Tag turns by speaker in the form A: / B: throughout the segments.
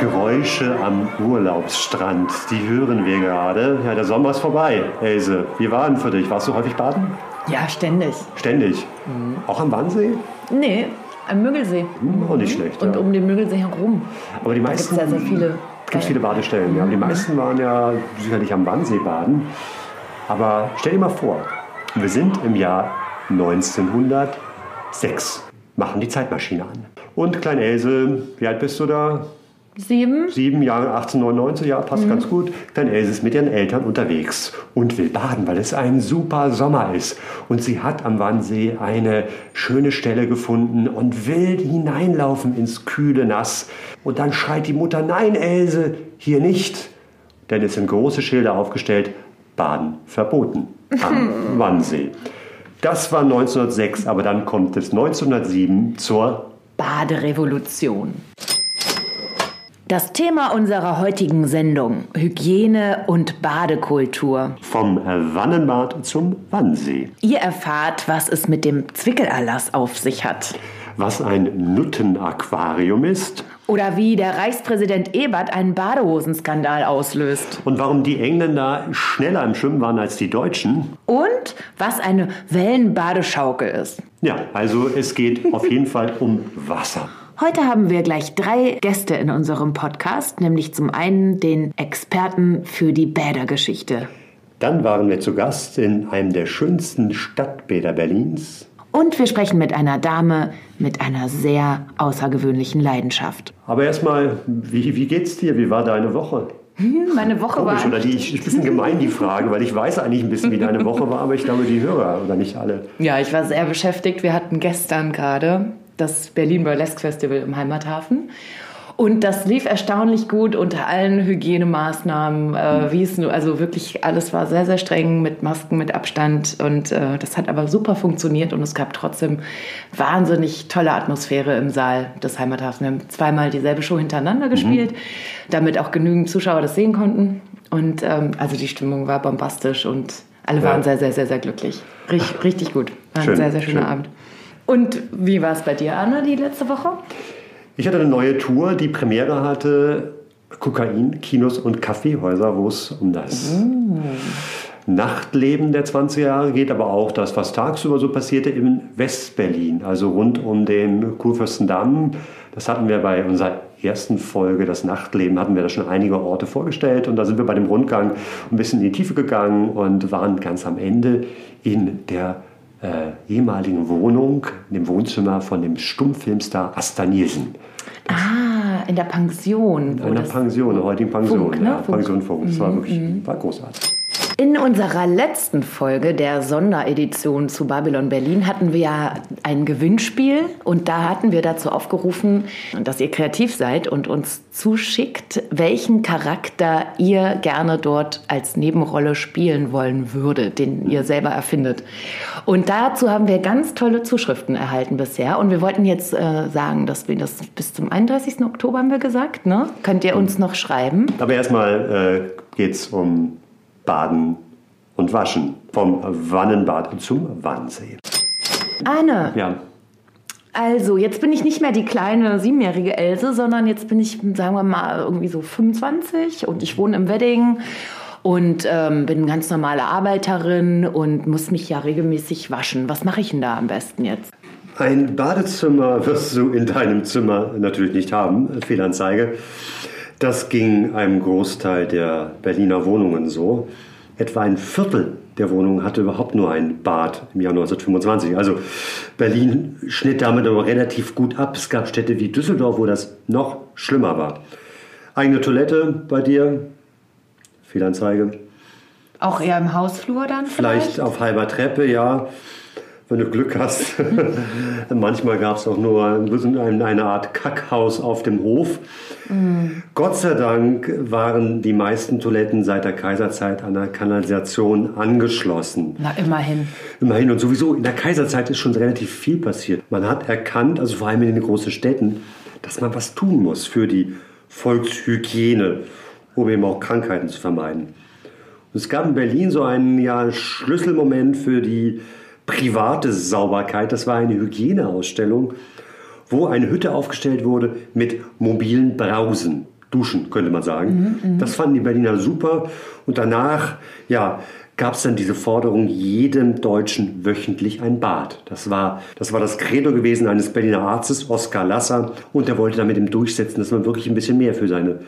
A: Geräusche am Urlaubsstrand, die hören wir gerade. Ja, der Sommer ist vorbei. Else, wie war denn für dich? Warst du häufig baden?
B: Ja, ständig.
A: Ständig. Auch am Wannsee?
B: Nee, am Müggelsee.
A: Hm, auch nicht schlecht.
B: Und
A: ja.
B: um den Müggelsee herum.
A: Aber die
B: Da gibt es
A: meisten.
B: ja sehr viele.
A: Gibt viele Badestellen. Ja. Die meisten waren ja sicherlich am Wannsee baden. Aber stell dir mal vor, wir sind im Jahr 1906, machen die Zeitmaschine an. Und Klein Else, wie alt bist du da?
B: Sieben?
A: Sieben Jahre, 1899, ja, passt ganz gut. Klein Else ist mit ihren Eltern unterwegs und will baden, weil es ein super Sommer ist. Und sie hat am Wannsee eine schöne Stelle gefunden und will hineinlaufen ins kühle Nass. Und dann schreit die Mutter, nein, Else, hier nicht. Denn es sind große Schilder aufgestellt, Baden verboten am Wannsee. Das war 1906, aber dann kommt es 1907 zur
B: Baderevolution. Das Thema unserer heutigen Sendung: Hygiene und Badekultur.
A: vom Wannenbad zum Wannsee.
B: Ihr erfahrt, was es mit dem Zwickelerlass auf sich hat.
A: was ein Nuttenaquarium ist
B: Oder wie der Reichspräsident Ebert einen Badehosenskandal auslöst.
A: und warum die Engländer schneller im Schwimmen waren als die Deutschen.
B: Und was eine Wellenbadeschaukel ist.
A: Ja, also es geht auf jeden Fall um Wasser.
B: Heute haben wir gleich drei Gäste in unserem Podcast, nämlich zum einen den Experten für die Bädergeschichte.
A: Dann waren wir zu Gast in einem der schönsten Stadtbäder Berlins.
B: Und wir sprechen mit einer Dame mit einer sehr außergewöhnlichen Leidenschaft.
A: Aber erstmal, wie, wie geht's dir? Wie war deine Woche?
B: Meine Woche
A: Komisch, oder die ist ein bisschen gemein, die Frage, weil ich weiß eigentlich ein bisschen, wie deine Woche war, aber ich glaube, die Hörer oder nicht alle.
B: Ja, ich war sehr beschäftigt. Wir hatten gestern gerade das Berlin Burlesque Festival im Heimathafen. Und das lief erstaunlich gut unter allen Hygienemaßnahmen, äh, wie es nur, also wirklich alles war sehr, sehr streng mit Masken, mit Abstand und äh, das hat aber super funktioniert und es gab trotzdem wahnsinnig tolle Atmosphäre im Saal des Heimathafens. Wir haben zweimal dieselbe Show hintereinander gespielt, damit auch genügend Zuschauer das sehen konnten und ähm, also die Stimmung war bombastisch und alle waren sehr, sehr, sehr, sehr glücklich. Richtig, richtig gut. War ein
A: Schön,
B: sehr, sehr schöner
A: schön.
B: Abend. Und wie war es bei dir, Anna, die letzte Woche?
A: Ich hatte eine neue Tour, die Premiere hatte Kokain, Kinos und Kaffeehäuser, wo es um das Nachtleben der 20er Jahre geht, aber auch das, was tagsüber so passierte in Westberlin, also rund um den Kurfürstendamm. Das hatten wir bei unserer ersten Folge, das Nachtleben, hatten wir da schon einige Orte vorgestellt und da sind wir bei dem Rundgang ein bisschen in die Tiefe gegangen und waren ganz am Ende in der äh, ehemaligen Wohnung, in dem Wohnzimmer von dem Stummfilmstar Asta Nielsen.
B: Ah, in der Pension.
A: Einer
B: das-
A: Pension, einer heutigen Pension.
B: Funk, ne?
A: ja,
B: Funk. Mhm,
A: Pension Funk. Das war wirklich war großartig.
B: In unserer letzten Folge der Sonderedition zu Babylon Berlin hatten wir ja ein Gewinnspiel und da hatten wir dazu aufgerufen, dass ihr kreativ seid und uns zuschickt, welchen Charakter ihr gerne dort als Nebenrolle spielen wollen würdet, den ihr selber erfindet. Und dazu haben wir ganz tolle Zuschriften erhalten bisher und wir wollten jetzt äh, sagen, dass wir das bis zum 31. Oktober haben wir gesagt, ne? Könnt ihr uns noch schreiben?
A: Aber erstmal äh, geht es um Baden und Waschen. Vom Wannenbad zum Wannsee.
B: Anne,
A: Ja,
B: Also, jetzt bin ich nicht mehr die kleine siebenjährige Else, sondern jetzt bin ich, sagen wir mal, irgendwie so 25 und ich wohne im Wedding und ähm, bin ganz normale Arbeiterin und muss mich ja regelmäßig waschen. Was mache ich denn da am besten jetzt?
A: Ein Badezimmer wirst du in deinem Zimmer natürlich nicht haben. Fehlanzeige. Das ging einem Großteil der Berliner Wohnungen so. Etwa ein Viertel der Wohnungen hatte überhaupt nur ein Bad im Jahr 1925. Also Berlin schnitt damit aber relativ gut ab. Es gab Städte wie Düsseldorf, wo das noch schlimmer war. Eigene Toilette bei dir? Fehlanzeige.
B: Auch eher im Hausflur dann vielleicht?
A: Vielleicht auf halber Treppe, ja. Wenn du Glück hast. Manchmal gab es auch nur eine Art Kackhaus auf dem Hof. Mm. Gott sei Dank waren die meisten Toiletten seit der Kaiserzeit an der Kanalisation angeschlossen.
C: Na, immerhin.
A: Immerhin. Und sowieso in der Kaiserzeit ist schon relativ viel passiert. Man hat erkannt, also vor allem in den großen Städten, dass man was tun muss für die Volkshygiene, um eben auch Krankheiten zu vermeiden. Und es gab in Berlin so einen ja, Schlüsselmoment für die private Sauberkeit. Das war eine Hygieneausstellung, wo eine Hütte aufgestellt wurde mit mobilen Brausen. Duschen, könnte man sagen. Mhm, mhm. das fanden die Berliner super. Und danach, ja, gab es dann diese Forderung, jedem Deutschen wöchentlich ein Bad. Das war, das war das Credo gewesen eines Berliner Arztes, Oskar Lasser. Und er wollte damit eben durchsetzen, dass man wirklich ein bisschen mehr für seine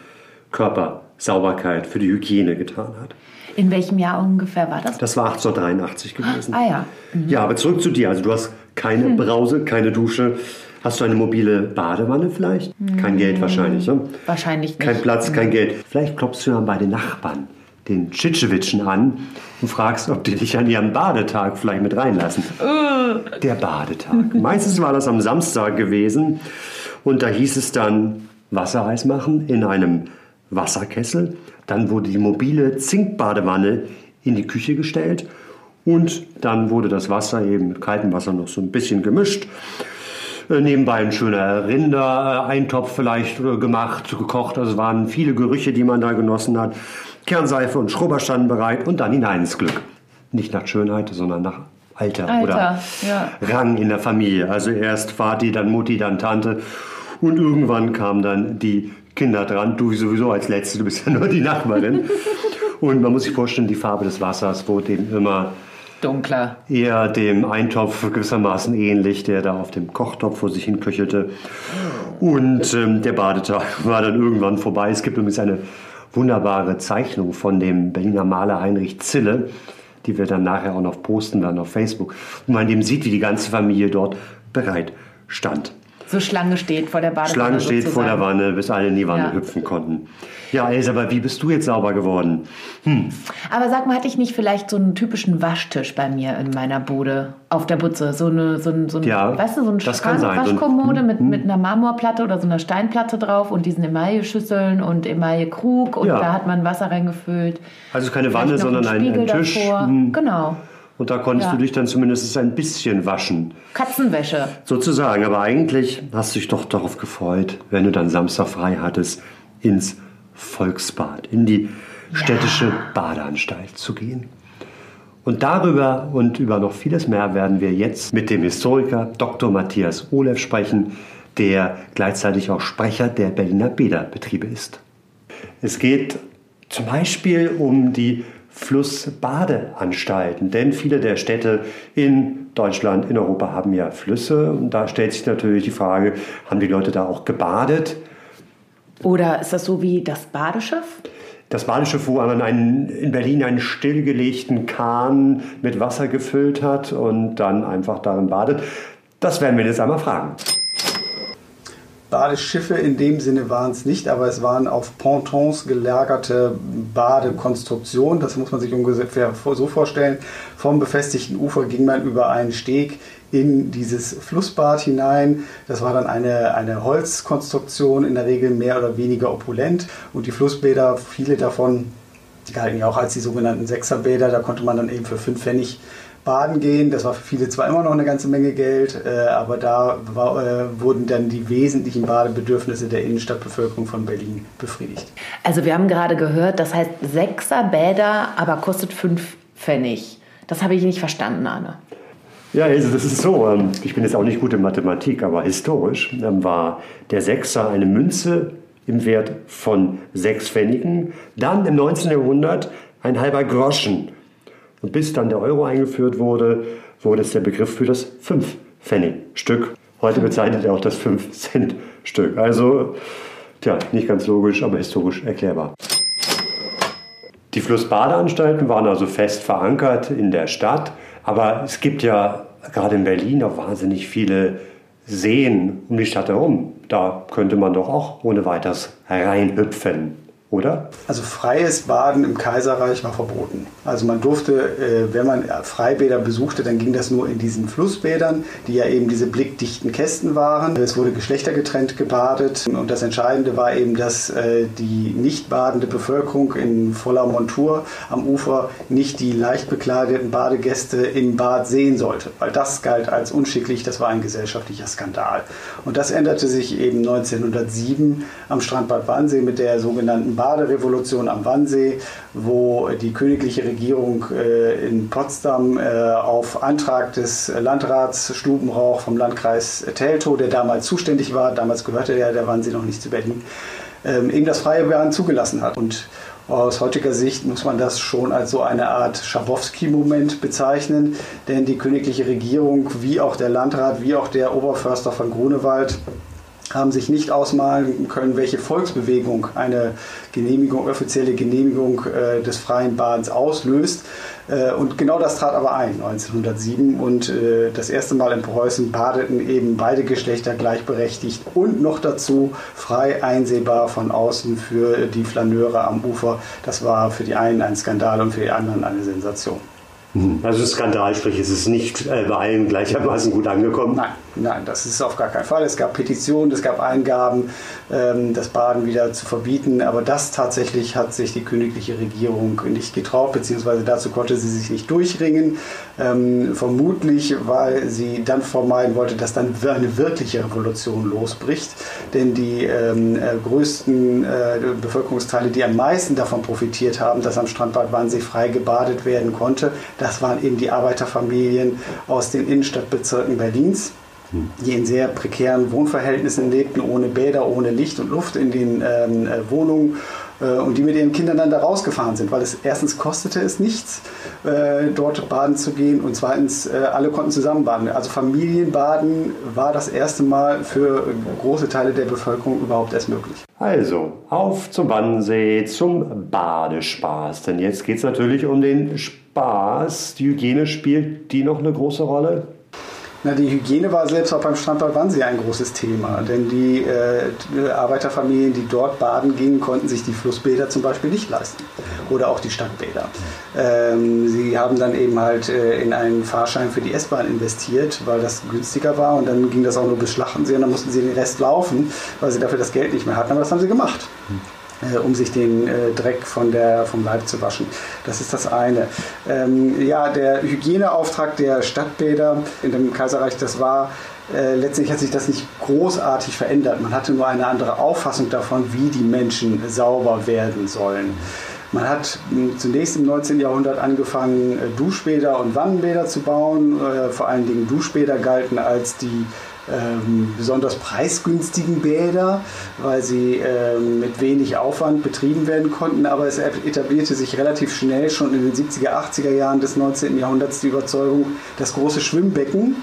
A: Körpersauberkeit, für die Hygiene getan hat.
C: In welchem Jahr ungefähr war das?
A: Das war 1883 gewesen.
C: Ah ja.
A: Mhm. Ja, aber zurück zu dir. Also du hast keine hm. Brause, keine Dusche. Hast du eine mobile Badewanne vielleicht? Mhm. Kein Geld wahrscheinlich, ne?
C: Wahrscheinlich nicht.
A: Kein Platz, mhm. kein Geld. Vielleicht klopfst du dann bei den Nachbarn, den Tschitschewitschen an und fragst, ob die dich an ihrem Badetag vielleicht mit reinlassen. Uh. Der Badetag. Meistens war das am Samstag gewesen und da hieß es dann Wassereis machen in einem Wasserkessel. Dann wurde die mobile Zinkbadewanne in die Küche gestellt und dann wurde das Wasser eben mit kaltem Wasser noch so ein bisschen gemischt. Äh, nebenbei ein schöner Rindereintopf vielleicht äh, gemacht, gekocht. Also es waren viele Gerüche, die man da genossen hat. Kernseife und Schrubber standen bereit und dann hinein ins Glück. Nicht nach Schönheit, sondern nach Alter,
C: Alter
A: oder
C: ja.
A: Rang in der Familie. Also erst Vati, dann Mutti, dann Tante. Und irgendwann kam dann die Kinder dran. Du sowieso als Letzte, du bist ja nur die Nachbarin. und man muss sich vorstellen, die Farbe des Wassers wurde eben immer
C: dunkler.
A: Eher dem Eintopf gewissermaßen ähnlich, der da auf dem Kochtopf vor sich hin köchelte. Und ähm, der Badetag war dann irgendwann vorbei. Es gibt übrigens eine wunderbare Zeichnung von dem Berliner Maler Heinrich Zille, die wir dann nachher auch noch posten, dann auf Facebook, wo man eben sieht, wie die ganze Familie dort bereit stand.
C: So Schlange steht vor der Badewanne.
A: Schlange steht sozusagen. vor der Wanne, bis alle in die Wanne ja. hüpfen konnten. Ja, Elsa, aber wie bist du jetzt sauber geworden?
C: Hm. Aber sag mal, hatte ich nicht vielleicht so einen typischen Waschtisch bei mir in meiner Bude auf der Butze? So eine, so ein, so ein
A: ja,
C: weißt du, so ein Schrank, Waschkommode mit, hm. mit einer Marmorplatte oder so einer Steinplatte drauf und diesen Emaille-Schüsseln und Emaille-Krug und ja. da hat man Wasser reingefüllt.
A: Also keine Wanne, sondern ein, ein Tisch.
C: Hm. Genau.
A: Und da konntest ja. du dich dann zumindest ein bisschen waschen.
C: Katzenwäsche.
A: Sozusagen. Aber eigentlich hast du dich doch darauf gefreut, wenn du dann Samstag frei hattest, ins Volksbad, in die städtische ja. Badeanstalt zu gehen. Und darüber und über noch vieles mehr werden wir jetzt mit dem Historiker Dr. Matthias Olev sprechen, der gleichzeitig auch Sprecher der Berliner Bäderbetriebe ist. Es geht zum Beispiel um die Flussbadeanstalten. Denn viele der Städte in Deutschland, in Europa haben ja Flüsse. Und da stellt sich natürlich die Frage, haben die Leute da auch gebadet?
C: Oder ist das so wie das Badeschiff?
A: Das Badeschiff, wo man einen, in Berlin einen stillgelegten Kahn mit Wasser gefüllt hat und dann einfach darin badet. Das werden wir jetzt einmal fragen.
D: Badeschiffe in dem Sinne waren es nicht, aber es waren auf Pontons gelagerte Badekonstruktionen. Das muss man sich ungefähr so vorstellen. Vom befestigten Ufer ging man über einen Steg in dieses Flussbad hinein. Das war dann eine, eine Holzkonstruktion, in der Regel mehr oder weniger opulent. Und die Flussbäder, viele davon, die galten ja auch als die sogenannten Sechserbäder, da konnte man dann eben für fünf Pfennig baden gehen. Das war für viele zwar immer noch eine ganze Menge Geld, äh, aber da war, äh, wurden dann die wesentlichen Badebedürfnisse der Innenstadtbevölkerung von Berlin befriedigt.
C: Also wir haben gerade gehört, das heißt Sechserbäder, aber kostet fünf Pfennig. Das habe ich nicht verstanden, Arne.
A: Ja, also das ist so. Ähm, ich bin jetzt auch nicht gut in Mathematik, aber historisch ähm, war der Sechser eine Münze im Wert von sechs Pfennigen. Dann im 19. Jahrhundert ein halber Groschen. Und bis dann der Euro eingeführt wurde, wurde es der Begriff für das 5-Pfennig-Stück. Heute bezeichnet er auch das 5-Cent-Stück. Also, tja, nicht ganz logisch, aber historisch erklärbar. Die Flussbadeanstalten waren also fest verankert in der Stadt, aber es gibt ja gerade in Berlin auch wahnsinnig viele Seen um die Stadt herum. Da könnte man doch auch ohne weiteres reinhüpfen, oder?
D: Also freies Baden im Kaiserreich war verboten. Also man durfte, äh, wenn man Freibäder besuchte, dann ging das nur in diesen Flussbädern, die ja eben diese blickdichten Kästen waren. Es wurde geschlechtergetrennt gebadet und das Entscheidende war eben, dass äh, die nicht badende Bevölkerung in voller Montur am Ufer nicht die leicht bekleideten Badegäste im Bad sehen sollte, weil das galt als unschicklich, das war ein gesellschaftlicher Skandal. Und das änderte sich eben 1907 am Strandbad Wannsee mit der sogenannten Baderevolution am Wannsee, wo die königliche Regierung äh, in Potsdam äh, auf Antrag des Landrats Stubenrauch vom Landkreis Teltow, der damals zuständig war, damals gehörte der Wannsee noch nicht zu Berlin, ähm, eben das freie Baden zugelassen hat. Und aus heutiger Sicht muss man das schon als so eine Art Schabowski-Moment bezeichnen, denn die königliche Regierung, wie auch der Landrat, wie auch der Oberförster von Grunewald, haben sich nicht ausmalen können, welche Volksbewegung eine Genehmigung, offizielle Genehmigung äh, des freien Badens auslöst. Äh, und genau das trat aber ein 1907 und äh, das erste Mal in Preußen badeten eben beide Geschlechter gleichberechtigt und noch dazu frei einsehbar von außen für die Flaneure am Ufer. Das war für die einen ein Skandal und für die anderen eine Sensation.
A: Mhm. Also Skandal, sprich, es ist nicht äh, bei allen gleichermaßen gut angekommen.
D: Nein, nein, das ist auf gar keinen Fall. Es gab Petitionen, es gab Eingaben, ähm, das Baden wieder zu verbieten, aber das tatsächlich hat sich die königliche Regierung nicht getraut, beziehungsweise dazu konnte sie sich nicht durchringen. Ähm, vermutlich, weil sie dann vermeiden wollte, dass dann eine wirkliche Revolution losbricht. Denn die ähm, äh, größten äh, Bevölkerungsteile, die am meisten davon profitiert haben, dass am Strandbad Wannsee frei gebadet werden konnte, das waren eben die Arbeiterfamilien aus den Innenstadtbezirken Berlins die in sehr prekären Wohnverhältnissen lebten, ohne Bäder, ohne Licht und Luft in den ähm, äh, Wohnungen äh, und die mit ihren Kindern dann da rausgefahren sind, weil es erstens kostete es nichts, äh, dort baden zu gehen und zweitens äh, alle konnten zusammen baden. Also Familienbaden war das erste Mal für große Teile der Bevölkerung überhaupt erst möglich.
A: Also, auf zum Wannsee, zum Badespaß. Denn jetzt geht es natürlich um den Spaß. Die Hygiene spielt die noch eine große Rolle?
D: Na, die Hygiene war selbst auch beim Strandbad Wannsee ein großes Thema, denn die äh, Arbeiterfamilien, die dort baden gingen, konnten sich die Flussbäder zum Beispiel nicht leisten. Oder auch die Stadtbäder. Ähm, sie haben dann eben halt äh, in einen Fahrschein für die S-Bahn investiert, weil das günstiger war. Und dann ging das auch nur bis Schlachtensee und dann mussten sie den Rest laufen, weil sie dafür das Geld nicht mehr hatten, aber das haben sie gemacht äh, um sich den äh, Dreck von der, vom Leib zu waschen. Das ist das eine. Ähm, ja, der Hygieneauftrag der Stadtbäder in dem Kaiserreich, das war äh, letztlich hat sich das nicht großartig verändert. Man hatte nur eine andere Auffassung davon, wie die Menschen sauber werden sollen. Man hat hm, zunächst im 19. Jahrhundert angefangen, äh, Duschbäder und Wannenbäder zu bauen. Äh, vor allen Dingen Duschbäder galten als die ähm, besonders preisgünstigen Bäder, weil sie ähm, mit wenig Aufwand betrieben werden konnten. Aber es etablierte sich relativ schnell schon in den 70er, 80er Jahren des 19. Jahrhunderts die Überzeugung, dass große Schwimmbecken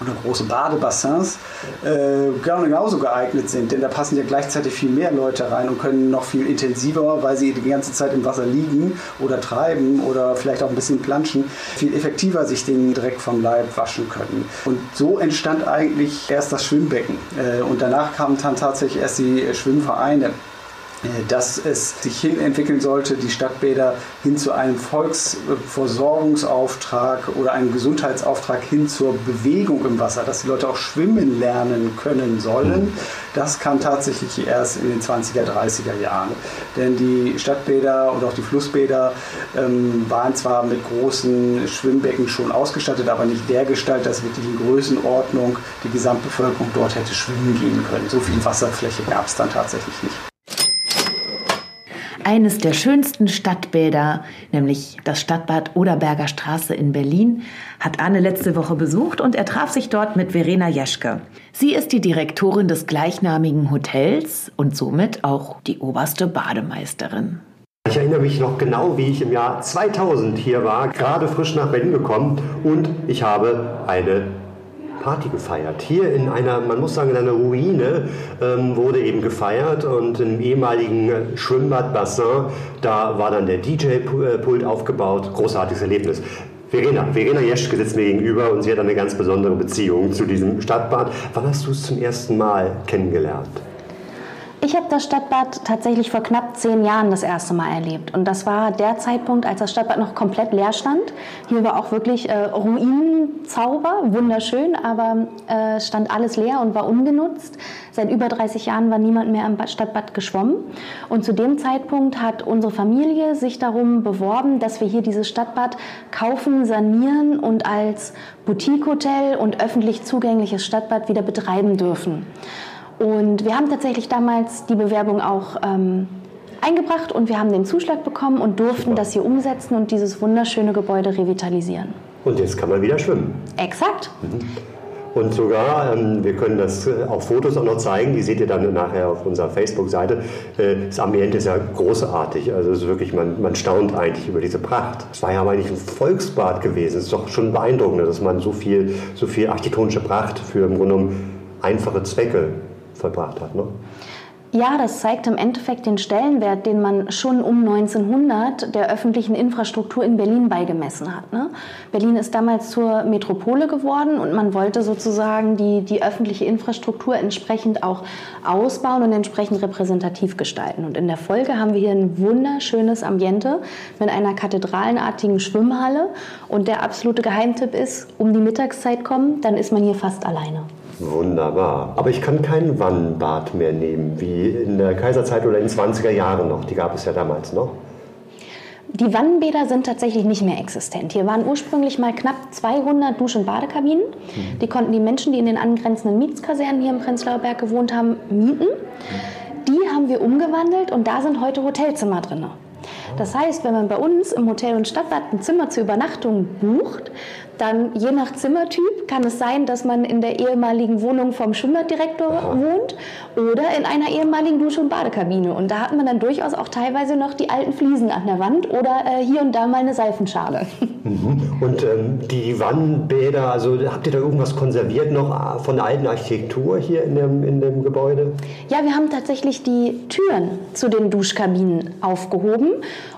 D: oder große Badebassins äh, genauso geeignet sind, denn da passen ja gleichzeitig viel mehr Leute rein und können noch viel intensiver, weil sie die ganze Zeit im Wasser liegen oder treiben oder vielleicht auch ein bisschen planschen, viel effektiver sich den Dreck vom Leib waschen können. Und so entstand eigentlich erst das Schwimmbecken äh, und danach kamen dann tatsächlich erst die Schwimmvereine. Dass es sich hin entwickeln sollte, die Stadtbäder hin zu einem Volksversorgungsauftrag oder einem Gesundheitsauftrag hin zur Bewegung im Wasser, dass die Leute auch schwimmen lernen können sollen. Das kam tatsächlich erst in den 20er, 30er Jahren. Denn die Stadtbäder und auch die Flussbäder ähm, waren zwar mit großen Schwimmbecken schon ausgestattet, aber nicht der Gestalt, dass wirklich in Größenordnung die Gesamtbevölkerung dort hätte schwimmen gehen können. So viel Wasserfläche gab es dann tatsächlich nicht
B: eines der schönsten Stadtbäder, nämlich das Stadtbad Oderberger Straße in Berlin, hat Anne letzte Woche besucht und er traf sich dort mit Verena Jeschke. Sie ist die Direktorin des gleichnamigen Hotels und somit auch die oberste Bademeisterin.
A: Ich erinnere mich noch genau, wie ich im Jahr 2000 hier war, gerade frisch nach Berlin gekommen und ich habe eine Party gefeiert. Hier in einer, man muss sagen, in einer Ruine ähm, wurde eben gefeiert und im ehemaligen Schwimmbadbassin, da war dann der DJ-Pult aufgebaut. Großartiges Erlebnis. Verena, Verena Jeschke sitzt mir gegenüber und sie hat eine ganz besondere Beziehung zu diesem Stadtbad. Wann hast du es zum ersten Mal kennengelernt?
E: Ich habe das Stadtbad tatsächlich vor knapp zehn Jahren das erste Mal erlebt. Und das war der Zeitpunkt, als das Stadtbad noch komplett leer stand. Hier war auch wirklich äh, Ruinenzauber, wunderschön, aber äh, stand alles leer und war ungenutzt. Seit über 30 Jahren war niemand mehr am Stadtbad geschwommen. Und zu dem Zeitpunkt hat unsere Familie sich darum beworben, dass wir hier dieses Stadtbad kaufen, sanieren und als Boutique-Hotel und öffentlich zugängliches Stadtbad wieder betreiben dürfen. Und wir haben tatsächlich damals die Bewerbung auch ähm, eingebracht und wir haben den Zuschlag bekommen und durften Super. das hier umsetzen und dieses wunderschöne Gebäude revitalisieren.
A: Und jetzt kann man wieder schwimmen.
E: Exakt.
A: Mhm. Und sogar, ähm, wir können das äh, auf Fotos auch noch zeigen, die seht ihr dann nachher auf unserer Facebook-Seite. Äh, das Ambiente ist ja großartig. Also es ist wirklich, man, man staunt eigentlich über diese Pracht. Es war ja eigentlich ein Volksbad gewesen. Es ist doch schon beeindruckend, dass man so viel, so viel architektonische Pracht für im Grunde genommen einfache Zwecke verbracht hat. Ne?
E: Ja, das zeigt im Endeffekt den Stellenwert, den man schon um 1900 der öffentlichen Infrastruktur in Berlin beigemessen hat. Ne? Berlin ist damals zur Metropole geworden und man wollte sozusagen die, die öffentliche Infrastruktur entsprechend auch ausbauen und entsprechend repräsentativ gestalten. Und in der Folge haben wir hier ein wunderschönes Ambiente mit einer kathedralenartigen Schwimmhalle. Und der absolute Geheimtipp ist, um die Mittagszeit kommen, dann ist man hier fast alleine.
A: Wunderbar. Aber ich kann kein Wannbad mehr nehmen, wie in der Kaiserzeit oder in den 20er Jahren noch. Die gab es ja damals noch.
E: Die Wannenbäder sind tatsächlich nicht mehr existent. Hier waren ursprünglich mal knapp 200 Dusch- und Badekabinen. Mhm. Die konnten die Menschen, die in den angrenzenden Mietskasernen hier im Prenzlauer Berg gewohnt haben, mieten. Die haben wir umgewandelt und da sind heute Hotelzimmer drin. Das heißt, wenn man bei uns im Hotel und Stadtbad ein Zimmer zur Übernachtung bucht, dann je nach Zimmertyp kann es sein, dass man in der ehemaligen Wohnung vom Schwimmbaddirektor wohnt oder in einer ehemaligen Dusche- und Badekabine. Und da hat man dann durchaus auch teilweise noch die alten Fliesen an der Wand oder äh, hier und da mal eine Seifenschale.
A: Mhm. Und ähm, die Wannenbäder, also habt ihr da irgendwas konserviert noch äh, von der alten Architektur hier in dem, in dem Gebäude?
E: Ja, wir haben tatsächlich die Türen zu den Duschkabinen aufgehoben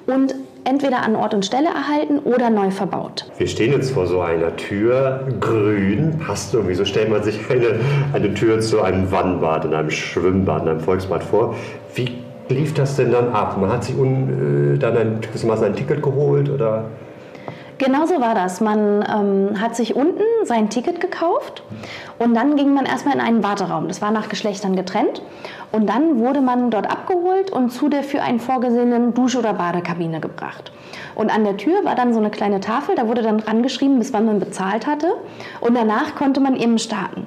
E: und entweder an Ort und Stelle erhalten oder neu verbaut.
A: Wir stehen jetzt vor so einer Tür, grün, passt irgendwie, so stellt man sich eine, eine Tür zu einem Wannbad, in einem Schwimmbad, in einem Volksbad vor. Wie lief das denn dann ab? Man hat sich un, äh, dann ein, ein Ticket geholt oder?
E: Genau so war das. Man ähm, hat sich unten sein Ticket gekauft und dann ging man erstmal in einen Warteraum. Das war nach Geschlechtern getrennt. Und dann wurde man dort abgeholt und zu der für einen vorgesehenen Dusch- oder Badekabine gebracht. Und an der Tür war dann so eine kleine Tafel, da wurde dann dran geschrieben, bis wann man bezahlt hatte. Und danach konnte man eben starten.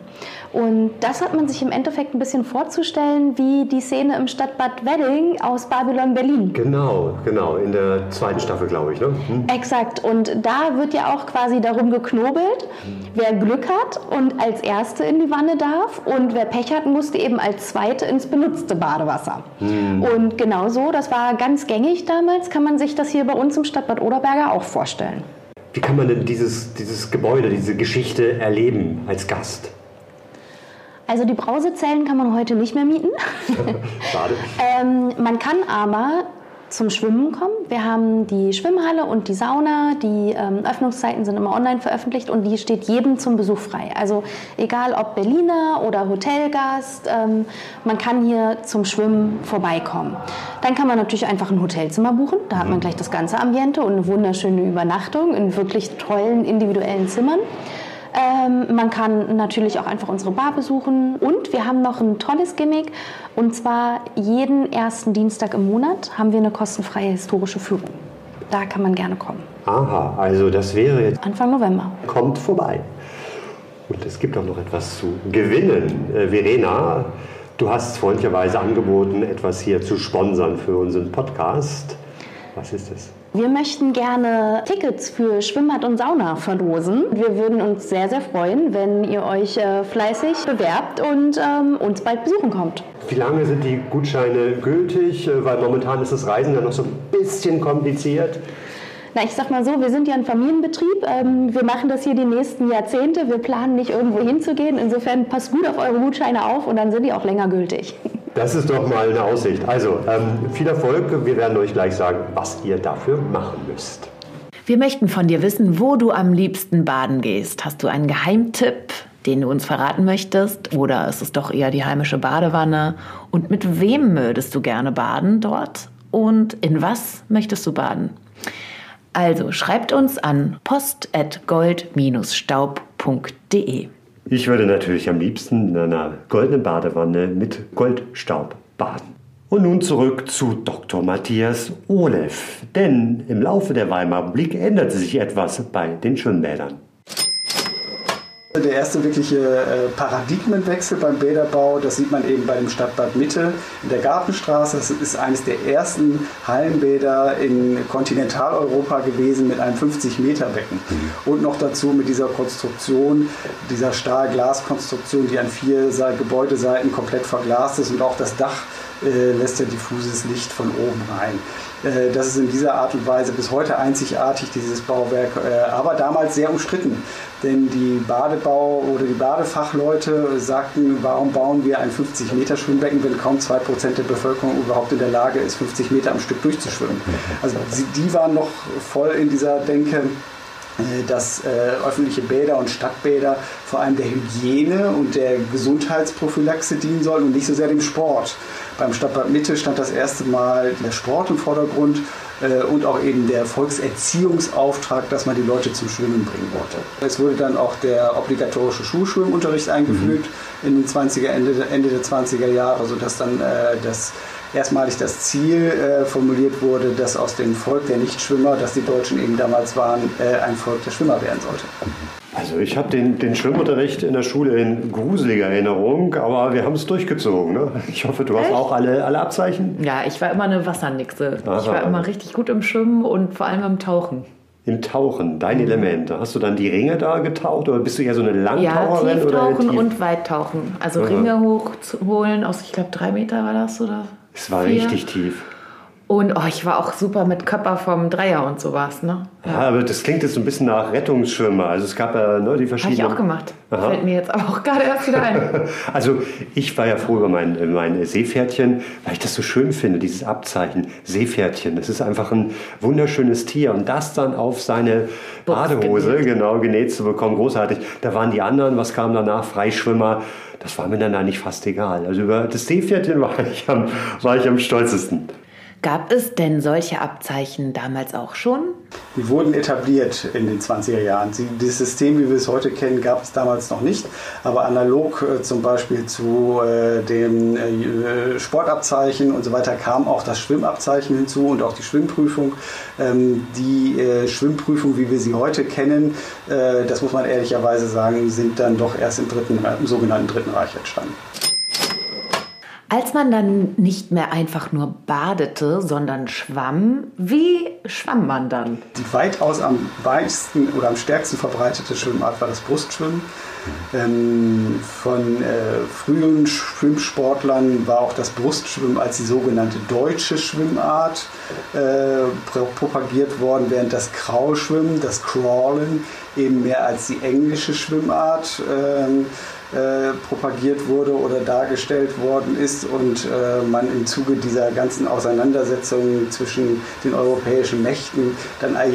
E: Und das hat man sich im Endeffekt ein bisschen vorzustellen wie die Szene im Stadtbad Wedding aus Babylon Berlin.
A: Genau, genau, in der zweiten Staffel, glaube ich. Ne?
E: Hm. Exakt. Und da wird ja auch quasi darum geknobelt, wer Glück hat und als Erste in die Wanne darf und wer Pech hat, musste eben als Zweite ins benutzte Badewasser. Hm. Und genau so, das war ganz gängig damals, kann man sich das hier bei uns im Stadtbad Oderberger auch vorstellen.
A: Wie kann man denn dieses, dieses Gebäude, diese Geschichte erleben als Gast?
E: Also die Brausezellen kann man heute nicht mehr mieten.
A: Schade.
E: ähm, man kann aber zum Schwimmen kommen. Wir haben die Schwimmhalle und die Sauna. Die ähm, Öffnungszeiten sind immer online veröffentlicht und die steht jedem zum Besuch frei. Also egal ob Berliner oder Hotelgast, ähm, man kann hier zum Schwimmen vorbeikommen. Dann kann man natürlich einfach ein Hotelzimmer buchen. Da hat man gleich das ganze Ambiente und eine wunderschöne Übernachtung in wirklich tollen individuellen Zimmern. Ähm, man kann natürlich auch einfach unsere Bar besuchen. Und wir haben noch ein tolles Gimmick. Und zwar jeden ersten Dienstag im Monat haben wir eine kostenfreie historische Führung. Da kann man gerne kommen.
A: Aha, also das wäre jetzt.
E: Anfang November.
A: Kommt vorbei. Und es gibt auch noch etwas zu gewinnen. Äh, Verena, du hast freundlicherweise angeboten, etwas hier zu sponsern für unseren Podcast. Was ist es?
E: Wir möchten gerne Tickets für Schwimmbad und Sauna verlosen. Wir würden uns sehr, sehr freuen, wenn ihr euch äh, fleißig bewerbt und ähm, uns bald besuchen kommt.
A: Wie lange sind die Gutscheine gültig? Äh, weil momentan ist das Reisen ja noch so ein bisschen kompliziert.
E: Na, ich sag mal so, wir sind ja ein Familienbetrieb. Ähm, wir machen das hier die nächsten Jahrzehnte. Wir planen nicht irgendwo hinzugehen. Insofern passt gut auf eure Gutscheine auf und dann sind die auch länger gültig.
A: Das ist doch mal eine Aussicht. Also ähm, viel Erfolg. Wir werden euch gleich sagen, was ihr dafür machen müsst.
B: Wir möchten von dir wissen, wo du am liebsten baden gehst. Hast du einen Geheimtipp? den du uns verraten möchtest? Oder ist es doch eher die heimische Badewanne? Und mit wem würdest du gerne baden dort? Und in was möchtest du baden? Also schreibt uns an post.gold-staub.de.
A: Ich würde natürlich am liebsten in einer goldenen Badewanne mit Goldstaub baden. Und nun zurück zu Dr. Matthias Olev. Denn im Laufe der Weimarer Republik änderte sich etwas bei den Schwimmbädern.
D: Der erste wirkliche äh, Paradigmenwechsel beim Bäderbau, das sieht man eben bei dem Stadtbad Mitte in der Gartenstraße. Das ist eines der ersten Hallenbäder in Kontinentaleuropa gewesen mit einem 50-Meter-Becken. Mhm. Und noch dazu mit dieser Konstruktion, dieser Stahl-Glas-Konstruktion, die an vier Gebäudeseiten komplett verglast ist und auch das Dach äh, lässt ja diffuses Licht von oben rein. Äh, das ist in dieser Art und Weise bis heute einzigartig, dieses Bauwerk, äh, aber damals sehr umstritten. Denn die Badebau- oder die Badefachleute sagten, warum bauen wir ein 50 Meter Schwimmbecken, wenn kaum 2% der Bevölkerung überhaupt in der Lage ist, 50 Meter am Stück durchzuschwimmen. Also die waren noch voll in dieser Denke, äh, dass öffentliche Bäder und Stadtbäder vor allem der Hygiene und der Gesundheitsprophylaxe dienen sollen und nicht so sehr dem Sport. Beim Stadtbad Mitte stand das erste Mal der Sport im Vordergrund äh, und auch eben der Volkserziehungsauftrag, dass man die Leute zum Schwimmen bringen wollte. Es wurde dann auch der obligatorische Schulschwimmunterricht eingefügt mhm. in den 20er, Ende, Ende der 20er Jahre, sodass dann äh, das erstmalig das Ziel äh, formuliert wurde, dass aus dem Volk der Nichtschwimmer, das die Deutschen eben damals waren, äh, ein Volk der Schwimmer werden sollte.
A: Also ich habe den, den Schwimmunterricht in der Schule in gruseliger Erinnerung, aber wir haben es durchgezogen. Ne? Ich hoffe, du hast Echt? auch alle, alle Abzeichen.
C: Ja, ich war immer eine Wassernixe. Aha. Ich war immer richtig gut im Schwimmen und vor allem im Tauchen.
A: Im Tauchen, dein mhm. Element. Hast du dann die Ringe da getaucht oder bist du eher so eine Langtaucherin?
C: Ja, Tieftauchen tief? und Weittauchen. Also Aha. Ringe hochzuholen aus, ich glaube, drei Meter war das oder?
A: Es war vier. richtig tief.
C: Und oh, ich war auch super mit Körper vom Dreier und sowas. Ne?
A: Ja. ja. aber das klingt jetzt so ein bisschen nach Rettungsschwimmer. Also es gab ja ne, die verschiedenen...
C: Habe ich auch gemacht. Aha. Fällt mir jetzt aber auch gerade erst wieder ein.
A: also ich war ja froh über mein, mein Seepferdchen, weil ich das so schön finde, dieses Abzeichen. Seepferdchen, das ist einfach ein wunderschönes Tier. Und das dann auf seine Badehose genäht. genau genäht zu bekommen, großartig. Da waren die anderen, was kam danach? Freischwimmer. Das war mir dann eigentlich fast egal. Also über das Seepferdchen war ich am, war ich am stolzesten.
B: Gab es denn solche Abzeichen damals auch schon?
D: Die wurden etabliert in den 20er Jahren. Das System, wie wir es heute kennen, gab es damals noch nicht. Aber analog äh, zum Beispiel zu äh, dem äh, Sportabzeichen und so weiter kam auch das Schwimmabzeichen hinzu und auch die Schwimmprüfung. Ähm, die äh, Schwimmprüfung, wie wir sie heute kennen, äh, das muss man ehrlicherweise sagen, sind dann doch erst im, dritten, im sogenannten Dritten Reich entstanden.
B: Als man dann nicht mehr einfach nur badete, sondern schwamm, wie schwamm man dann?
D: Die weitaus am weitesten oder am stärksten verbreitete Schwimmart war das Brustschwimmen. Ähm, von äh, frühen Schwimmsportlern war auch das Brustschwimmen als die sogenannte deutsche Schwimmart äh, propagiert worden, während das Kraulschwimmen, das Crawlen, eben mehr als die englische Schwimmart äh, äh, propagiert wurde oder dargestellt worden ist und äh, man im Zuge dieser ganzen Auseinandersetzungen zwischen den europäischen Mächten dann äh,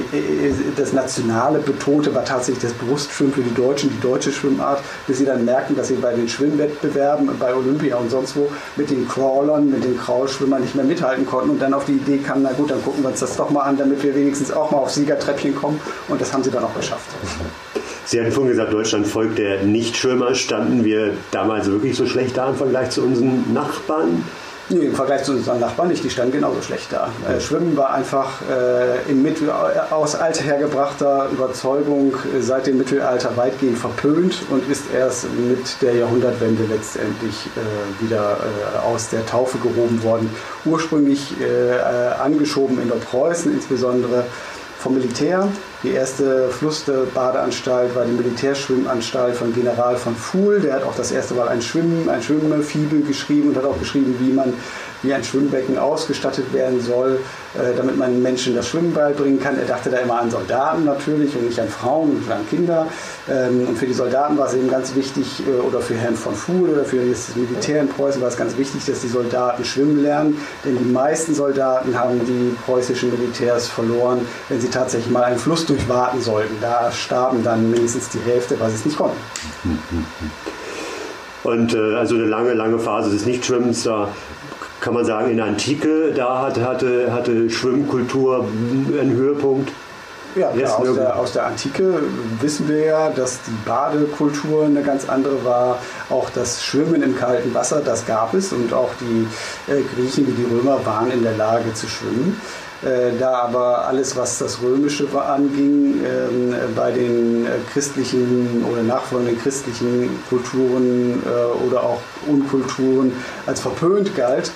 D: das Nationale betonte, war tatsächlich das Brustschwimmen für die Deutschen, die deutsche Schwimmart, bis sie dann merken, dass sie bei den Schwimmwettbewerben, bei Olympia und sonst wo mit den Crawlern, mit den Kraulschwimmern nicht mehr mithalten konnten und dann auf die Idee kamen, na gut, dann gucken wir uns das doch mal an, damit wir wenigstens auch mal auf Siegertreppchen kommen und das haben sie dann auch geschafft.
A: Sie hatten vorhin gesagt, Deutschland folgt der Nichtschwimmer. Standen wir damals wirklich so schlecht da im Vergleich zu unseren Nachbarn?
D: Nee, im Vergleich zu unseren Nachbarn nicht, die standen genauso schlecht da. Äh, Schwimmen war einfach äh, im Mittel, äh, aus alter hergebrachter Überzeugung äh, seit dem Mittelalter weitgehend verpönt und ist erst mit der Jahrhundertwende letztendlich äh, wieder aus der Taufe gehoben worden. Ursprünglich angeschoben in der Preußen insbesondere vom Militär. Die erste Flussbadeanstalt war die Militärschwimmanstalt von General von Fuhl. Der hat auch das erste Mal ein Schwimmen, ein Schwimmfibel geschrieben und hat auch geschrieben, wie man wie ein Schwimmbecken ausgestattet werden soll, äh, damit man Menschen das Schwimmen beibringen kann. Er dachte da immer an Soldaten natürlich und nicht an Frauen und an Kinder. Ähm, und für die Soldaten war es eben ganz wichtig, äh, oder für Herrn von Fuhl oder für das Militär in Preußen war es ganz wichtig, dass die Soldaten schwimmen lernen. Denn die meisten Soldaten haben die preußischen Militärs verloren, wenn sie tatsächlich mal einen Fluss durchwaten sollten. Da starben dann mindestens die Hälfte, weil sie es nicht konnten.
A: Und äh, also eine lange, lange Phase des Nichtschwimmens, da kann man sagen, in der Antike, da hatte, hatte, hatte Schwimmkultur einen Höhepunkt.
D: Ja, ja aus, der, aus, der, Antike wissen wir ja, dass die Badekultur eine ganz andere war. Auch das Schwimmen im kalten Wasser, das gab es. Und auch die äh, Griechen wie die Römer waren in der Lage zu schwimmen. Äh, da aber alles, was das Römische anging, ähm, bei den äh, christlichen oder nachfolgenden christlichen Kulturen äh, oder auch Unkulturen als verpönt galt,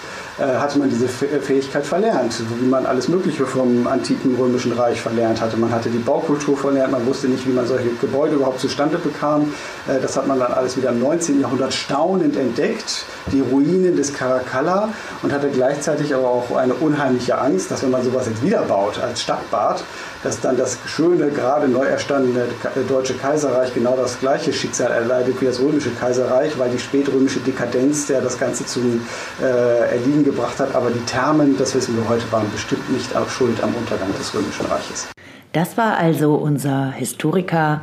D: hatte man diese äh, Fähigkeit verlernt, so wie man alles Mögliche vom antiken römischen Reich verlernt hatte. Man hatte die Baukultur verlernt, man wusste nicht, wie man solche Gebäude überhaupt zustande bekam. Äh, das hat man dann alles wieder im 19. Jahrhundert staunend entdeckt, die Ruinen des Caracalla und hatte gleichzeitig aber auch eine unheimliche Angst, dass wenn man sowas jetzt wieder baut als Stadtbad, dass dann das schöne, gerade neu erstandene Deutsche Kaiserreich genau das gleiche Schicksal erleidet wie das Römische Kaiserreich, weil die spätrömische Dekadenz ja das Ganze zum äh, Erliegen gebracht hat. Aber die Thermen, das wissen wir heute, waren bestimmt nicht auch schuld am Untergang des Römischen Reiches.
B: Das war also unser Historiker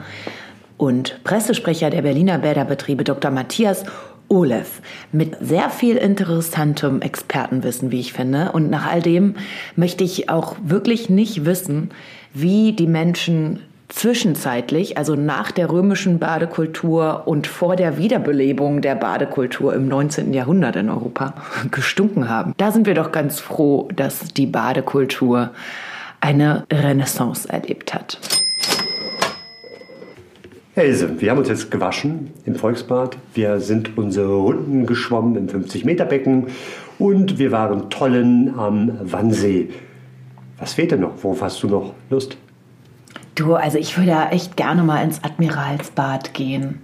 B: und Pressesprecher der Berliner Bäderbetriebe Dr. Matthias Olef mit sehr viel interessantem Expertenwissen, wie ich finde. Und nach all dem möchte ich auch wirklich nicht wissen, wie die Menschen zwischenzeitlich, also nach der römischen Badekultur und vor der Wiederbelebung der Badekultur im 19. Jahrhundert in Europa gestunken haben. Da sind wir doch ganz froh, dass die Badekultur eine Renaissance erlebt hat.
A: Else, wir haben uns jetzt gewaschen im Volksbad. Wir sind unsere Runden geschwommen im 50-Meter-Becken und wir waren tollen am Wannsee. Was fehlt denn noch? Worauf hast du noch Lust?
B: Du, also ich würde ja echt gerne mal ins Admiralsbad gehen.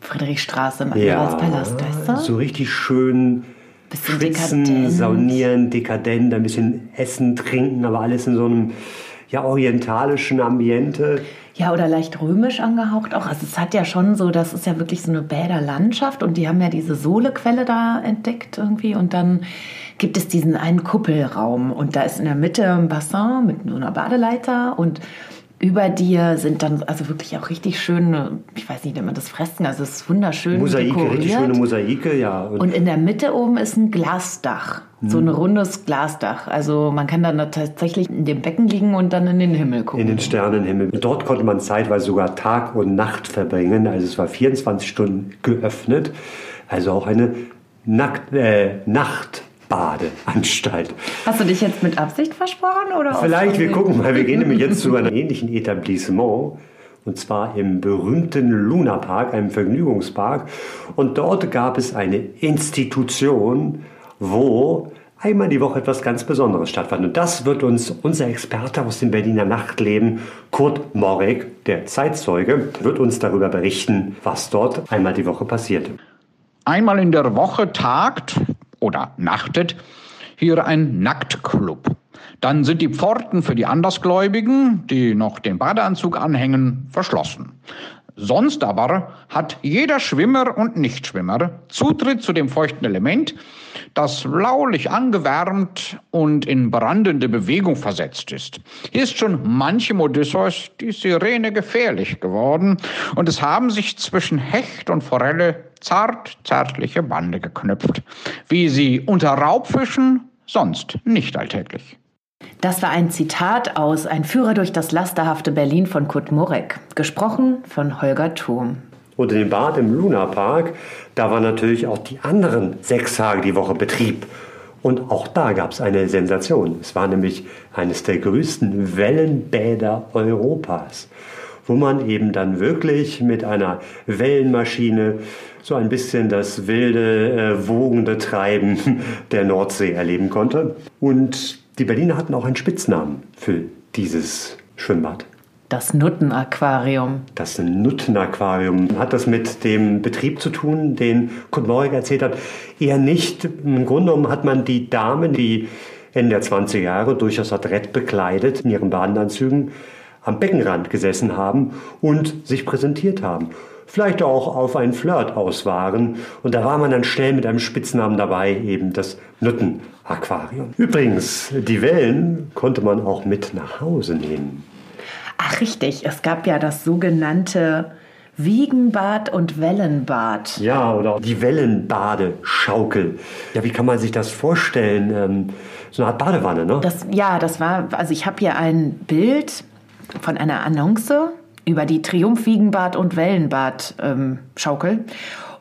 B: Friedrichstraße im Admiralspalast, ja, weißt du?
A: So richtig schön bisschen schwitzen, dekadent. saunieren, dekadent, ein bisschen essen, trinken, aber alles in so einem ja, orientalischen Ambiente.
B: Ja, oder leicht römisch angehaucht auch. Also es hat ja schon so, das ist ja wirklich so eine Bäderlandschaft und die haben ja diese Sohlequelle da entdeckt irgendwie und dann gibt es diesen einen Kuppelraum und da ist in der Mitte ein Bassin mit so einer Badeleiter und über dir sind dann also wirklich auch richtig schöne, ich weiß nicht, wie man das Fresken, also es ist wunderschön
A: Mosaike,
B: dekoriert.
A: richtig schöne Mosaike, ja.
B: Und, und, in der Mitte oben ist ein Glasdach, hm. so ein rundes Glasdach. Also man kann dann tatsächlich in dem Becken liegen und dann in den Himmel gucken.
A: In den Sternenhimmel. Dort konnte man zeitweise sogar Tag und Nacht verbringen. Also es war 24 Stunden geöffnet. Also auch eine Nackt, äh, Nacht. Badeanstalt.
B: Hast du dich jetzt mit Absicht versprochen? Oder
A: Vielleicht, wir gucken mal. Wir gehen nämlich jetzt zu einem ähnlichen Etablissement. Und zwar im berühmten Luna Park, einem Vergnügungspark. Und dort gab es eine Institution, wo einmal die Woche etwas ganz Besonderes stattfand. Und das wird uns unser Experte aus dem Berliner Nachtleben, Kurt Morek, der Zeitzeuge, wird uns darüber berichten, was dort einmal die Woche passiert.
F: Einmal in der Woche tagt oder nachtet hier ein Nacktclub. Dann sind die Pforten für die Andersgläubigen, die noch den Badeanzug anhängen, verschlossen. Sonst aber hat jeder Schwimmer und Nichtschwimmer Zutritt zu dem feuchten Element, das laulich angewärmt und in brandende Bewegung versetzt ist. Hier ist schon manchem Odysseus die Sirene gefährlich geworden und es haben sich zwischen Hecht und Forelle zart zärtliche Bande geknüpft, wie sie unter Raubfischen sonst nicht alltäglich.
B: Das war ein Zitat aus Ein Führer durch das lasterhafte Berlin von Kurt Murek, gesprochen von Holger Thurm.
A: Und in dem Bad im Luna Park, da war natürlich auch die anderen sechs Tage die Woche Betrieb. Und auch da gab es eine Sensation. Es war nämlich eines der größten Wellenbäder Europas, wo man eben dann wirklich mit einer Wellenmaschine so ein bisschen das wilde, äh, wogende Treiben der Nordsee erleben konnte. Und die Berliner hatten auch einen Spitznamen für dieses Schwimmbad.
C: Das Nuttenaquarium.
A: Das Nuttenaquarium. Hat das mit dem Betrieb zu tun, den Kurt Morrig erzählt hat? Eher nicht. Im Grunde genommen hat man die Damen, die Ende der 20er Jahre durchaus adrett bekleidet in ihren Badenanzügen am Beckenrand gesessen haben und sich präsentiert haben. Vielleicht auch auf einen Flirt aus waren. Und da war man dann schnell mit einem Spitznamen dabei, eben das Nuttenaquarium. Übrigens, die Wellen konnte man auch mit nach Hause nehmen.
B: Ach richtig, es gab ja das sogenannte Wiegenbad und Wellenbad.
A: Ja, oder die Wellenbadeschaukel. Ja, wie kann man sich das vorstellen? Ähm, so eine Art Badewanne, ne?
B: Das, ja, das war, also ich habe hier ein Bild von einer Annonce über die Triumph Wiegenbad und Wellenbad ähm, Schaukel.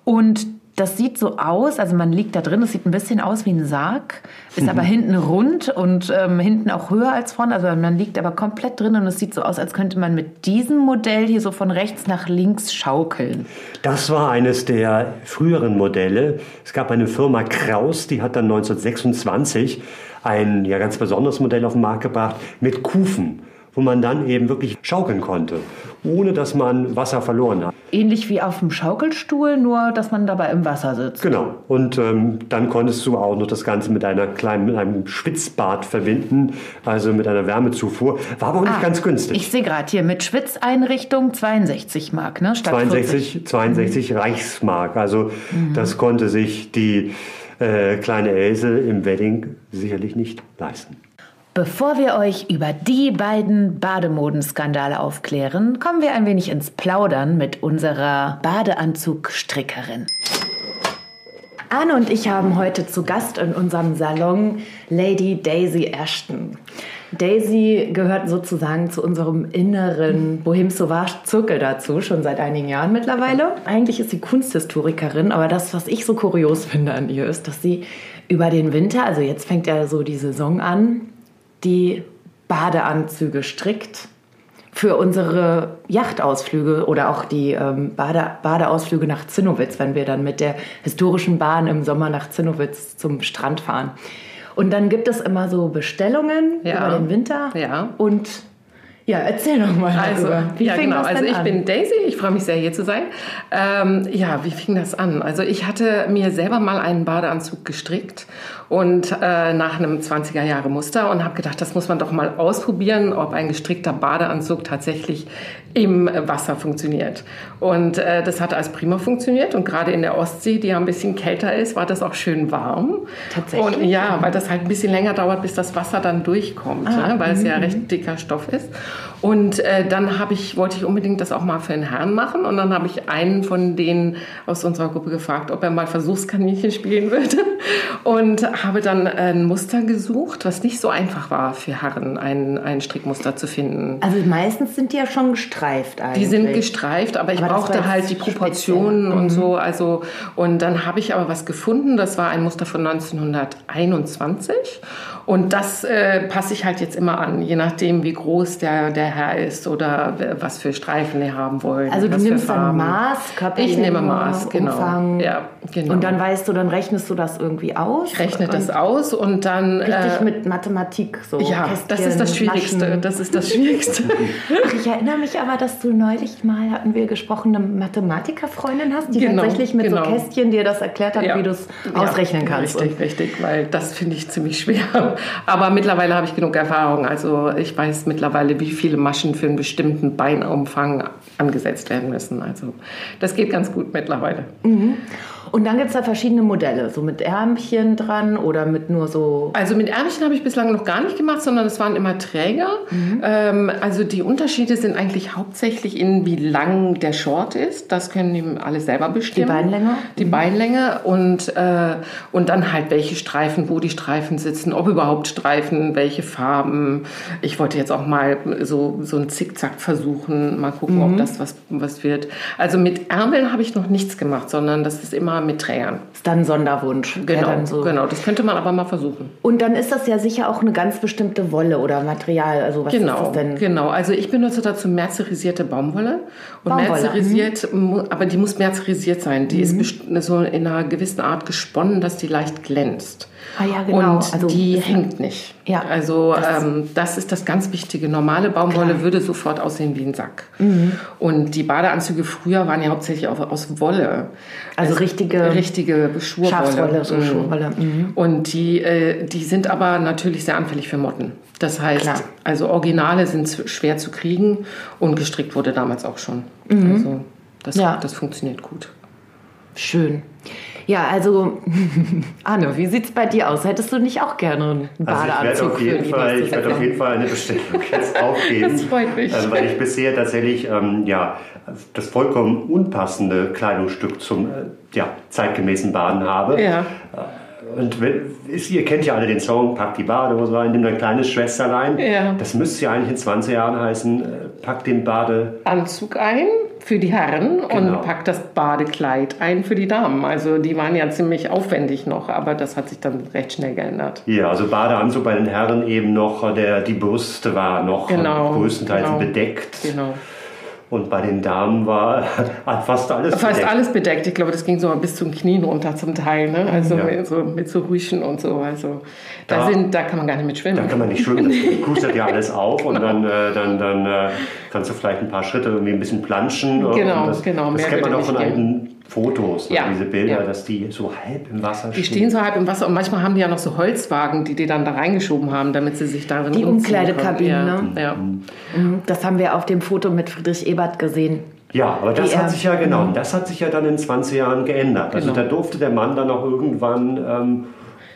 B: Und das sieht so aus, also man liegt da drin, es sieht ein bisschen aus wie ein Sarg, ist aber hinten rund und ähm, hinten auch höher als vorne. Also man liegt aber komplett drin und es sieht so aus, als könnte man mit diesem Modell hier so von rechts nach links schaukeln.
A: Das war eines der früheren Modelle. Es gab eine Firma Kraus, die hat dann 1926 ein ja, ganz besonderes Modell auf den Markt gebracht mit Kufen wo man dann eben wirklich schaukeln konnte, ohne dass man Wasser verloren hat.
B: Ähnlich wie auf dem Schaukelstuhl, nur dass man dabei im Wasser sitzt.
A: Genau. Und ähm, dann konntest du auch noch das Ganze mit einer kleinen, mit einem Schwitzbad verbinden, also mit einer Wärmezufuhr. War aber auch nicht
B: Ah,
A: ganz günstig.
B: Ich sehe gerade hier mit Schwitzeinrichtung 62 Mark, ne? Statt
A: 62, 62 Reichsmark. Also das konnte sich die äh, kleine Else im Wedding sicherlich nicht leisten.
B: Bevor wir euch über die beiden Bademodenskandale aufklären, kommen wir ein wenig ins Plaudern mit unserer Badeanzugstrickerin. Anne und ich haben heute zu Gast in unserem Salon Lady Daisy Ashton. Daisy gehört sozusagen zu unserem inneren Bohem Sauvage Zirkel dazu, schon seit einigen Jahren mittlerweile. Eigentlich ist sie Kunsthistorikerin, aber das, was ich so kurios finde an ihr, ist, dass sie über den Winter, also jetzt fängt ja so die Saison an, die Badeanzüge strickt für unsere Yachtausflüge oder auch die ähm, Bade Badeausflüge nach Zinnowitz, wenn wir dann mit der historischen Bahn im Sommer nach Zinnowitz zum Strand fahren. Und dann gibt es immer so Bestellungen
G: Ja.
B: über den Winter.
G: Ja.
B: Und ja, erzähl doch mal
G: Also,
B: darüber. Wie
G: ja,
B: fing
G: genau.
B: das
G: Also ich
B: an?
G: bin Daisy, ich freue mich sehr, hier zu sein. Ähm, ja, wie fing das an? Also ich hatte mir selber mal einen Badeanzug gestrickt und äh, nach einem 20er Jahre Muster und habe gedacht, das muss man doch mal ausprobieren, ob ein gestrickter Badeanzug tatsächlich im Wasser funktioniert. Und äh, das hat als prima funktioniert und gerade in der Ostsee, die ja ein bisschen kälter ist, war das auch schön warm.
B: Tatsächlich?
G: Und ja, weil das halt ein bisschen länger dauert, bis das Wasser dann durchkommt,
B: Ah,
G: ne? weil es ja
B: mhm.
G: recht dicker Stoff ist. Und äh, dann habe ich, wollte ich unbedingt das auch mal für den Herrn machen. Und dann habe ich einen von denen aus unserer Gruppe gefragt, ob er mal Versuchskaninchen spielen würde. Und habe dann ein Muster gesucht, was nicht so einfach war für Herren, ein, ein Strickmuster zu finden.
B: also meistens sind die ja schon gestreift eigentlich.
G: Die sind gestreift, aber ich
B: Aber
G: brauchte halt die Proportionen
B: speziell.
G: und so. Also und dann habe ich aber was gefunden. Das war ein Muster von 1921 und das äh, passe ich halt jetzt immer an, je nachdem, wie groß der der Herr ist oder was für Streifen er haben wollen.
B: Also du nimmst dann. Maß, Körperlänge,
G: Ich nehme Maß, genau.
B: Umfang.
G: Ja, genau.
B: Und dann weißt du, dann rechnest du das irgendwie aus.
G: ich rechne das aus und dann
B: Richtig
G: äh,
B: mit Mathematik so.
G: ja, das ist das
B: Kästchen,
G: Schwierigste.
B: Maschen.
G: Das ist das Schwierigste.
B: Ach, ich erinnere mich aber, dass du neulich mal, hatten wir gesprochen, eine Mathematikerfreundin hast, die
G: Genau,
B: tatsächlich mit
G: genau.
B: so Kästchen dir das erklärt hat,
G: Ja.
B: wie du es
G: Ja,
B: ausrechnen kannst.
G: Richtig, richtig, weil das finde ich ziemlich schwer. Aber mittlerweile habe ich genug Erfahrung. Also ich weiß mittlerweile, wie viele Maschen für einen bestimmten Beinumfang angesetzt werden müssen. Also das geht ganz gut mittlerweile.
B: Und dann gibt es da verschiedene Modelle, so mit Ärmchen dran oder mit nur so.
G: Also mit Ärmchen habe ich bislang noch gar nicht gemacht, sondern es waren immer Träger.
B: Mhm.
G: Ähm, also die Unterschiede sind eigentlich hauptsächlich in, wie lang der Short ist. Das können die alle selber bestimmen.
B: Die Beinlänge?
G: Die Beinlänge und, äh, und dann halt welche Streifen, wo die Streifen sitzen, ob überhaupt Streifen, welche Farben. Ich wollte jetzt auch mal so, so ein Zickzack versuchen, mal gucken,
B: Mhm.
G: ob das was, was wird. Also mit Ärmeln habe ich noch nichts gemacht, sondern das ist immer mit Trägern.
B: Ist dann ein Sonderwunsch. der
G: Genau,
B: dann so
G: genau. Das könnte man aber mal versuchen.
B: Und dann ist das ja sicher auch eine ganz bestimmte Wolle oder Material. Also was ist
G: Genau,
B: das denn?
G: genau. Also ich benutze dazu merzerisierte Baumwolle. Und
B: Baumwolle,
G: merzerisiert, mu- aber die muss merzerisiert sein. Die
B: Mhm.
G: ist so in einer gewissen Art gesponnen, dass die leicht glänzt.
B: Ah ja, genau.
G: Und
B: Also
G: die hängt nicht.
B: Ja,
G: Also
B: das-
G: ähm, das ist das ganz Wichtige. Normale Baumwolle würde sofort aussehen wie ein Sack. Und die Badeanzüge früher waren ja hauptsächlich auch aus Wolle.
B: Also richtige-
G: richtige Schurwolle.
B: Schafswolle, so
G: Mhm.
B: Schurwolle. Mhm.
G: Und die, äh, die sind aber natürlich sehr anfällig für Motten. Das heißt,
B: Klar.
G: also Originale sind schwer zu kriegen und gestrickt wurde damals auch schon. Also das,
B: Ja.
G: das funktioniert gut.
B: Schön. Ja, also Anne, wie sieht's bei dir aus? Hättest du nicht auch gerne einen
A: Also ich werde
B: Badeanzug
A: auf jeden Fall,
B: nächste
A: ich werde auf jeden Fall eine Bestellung jetzt aufgeben.
G: Das freut mich.
A: Also weil ich bisher tatsächlich ähm, ja, das vollkommen unpassende Kleidungsstück zum äh, ja, zeitgemäßen Baden habe.
G: Ja.
A: Und wenn, ist, ihr kennt ja alle den Song, pack die Badehose rein, nimm dein kleines Schwesterlein.
G: Ja.
A: Das müsste ja eigentlich in 20 Jahren heißen, äh, pack den Bade...
G: Anzug ein für die Herren
A: Genau.
G: und packt das Badekleid ein für die Damen. Also die waren ja ziemlich aufwendig noch, aber das hat sich dann recht schnell geändert.
A: Ja, also Badeanzug bei den Herren eben noch, der, die Brüste war noch
G: Genau,
A: größtenteils
G: genau.
A: bedeckt.
G: Genau.
A: Und bei den Damen war fast alles
G: Fast
A: bedeckt.
G: alles bedeckt. Ich glaube, das ging so bis zum Knien runter zum Teil. Ne? Also
A: Ja.
G: mit, so, mit so Rüschen und so. Also da,
A: Da-
G: sind, da kann man gar nicht mit schwimmen.
A: Da kann man nicht schwimmen, das pustet ja alles auf und dann, äh, dann, dann äh, kannst du vielleicht ein paar Schritte irgendwie ein bisschen planschen. äh,
G: Genau,
A: und das,
G: genau,
A: Das
G: mehr
A: kennt man auch von alten Fotos, ne,
G: Ja,
A: diese Bilder,
G: ja.
A: dass die so halb im Wasser
G: Die stehen so halb im Wasser und manchmal haben die ja noch so Holzwagen, die die dann da reingeschoben haben, damit sie sich darin
B: Die Umkleidekabinen,
G: können. Ja, ja.
B: Mhm, Das haben wir auf dem Foto mit Friedrich Ebert gesehen.
A: Ja, aber das
B: Die,
A: hat sich ja genau, das hat sich ja dann in 20 Jahren geändert. Also
G: Genau.
A: da durfte der Mann dann auch irgendwann ähm,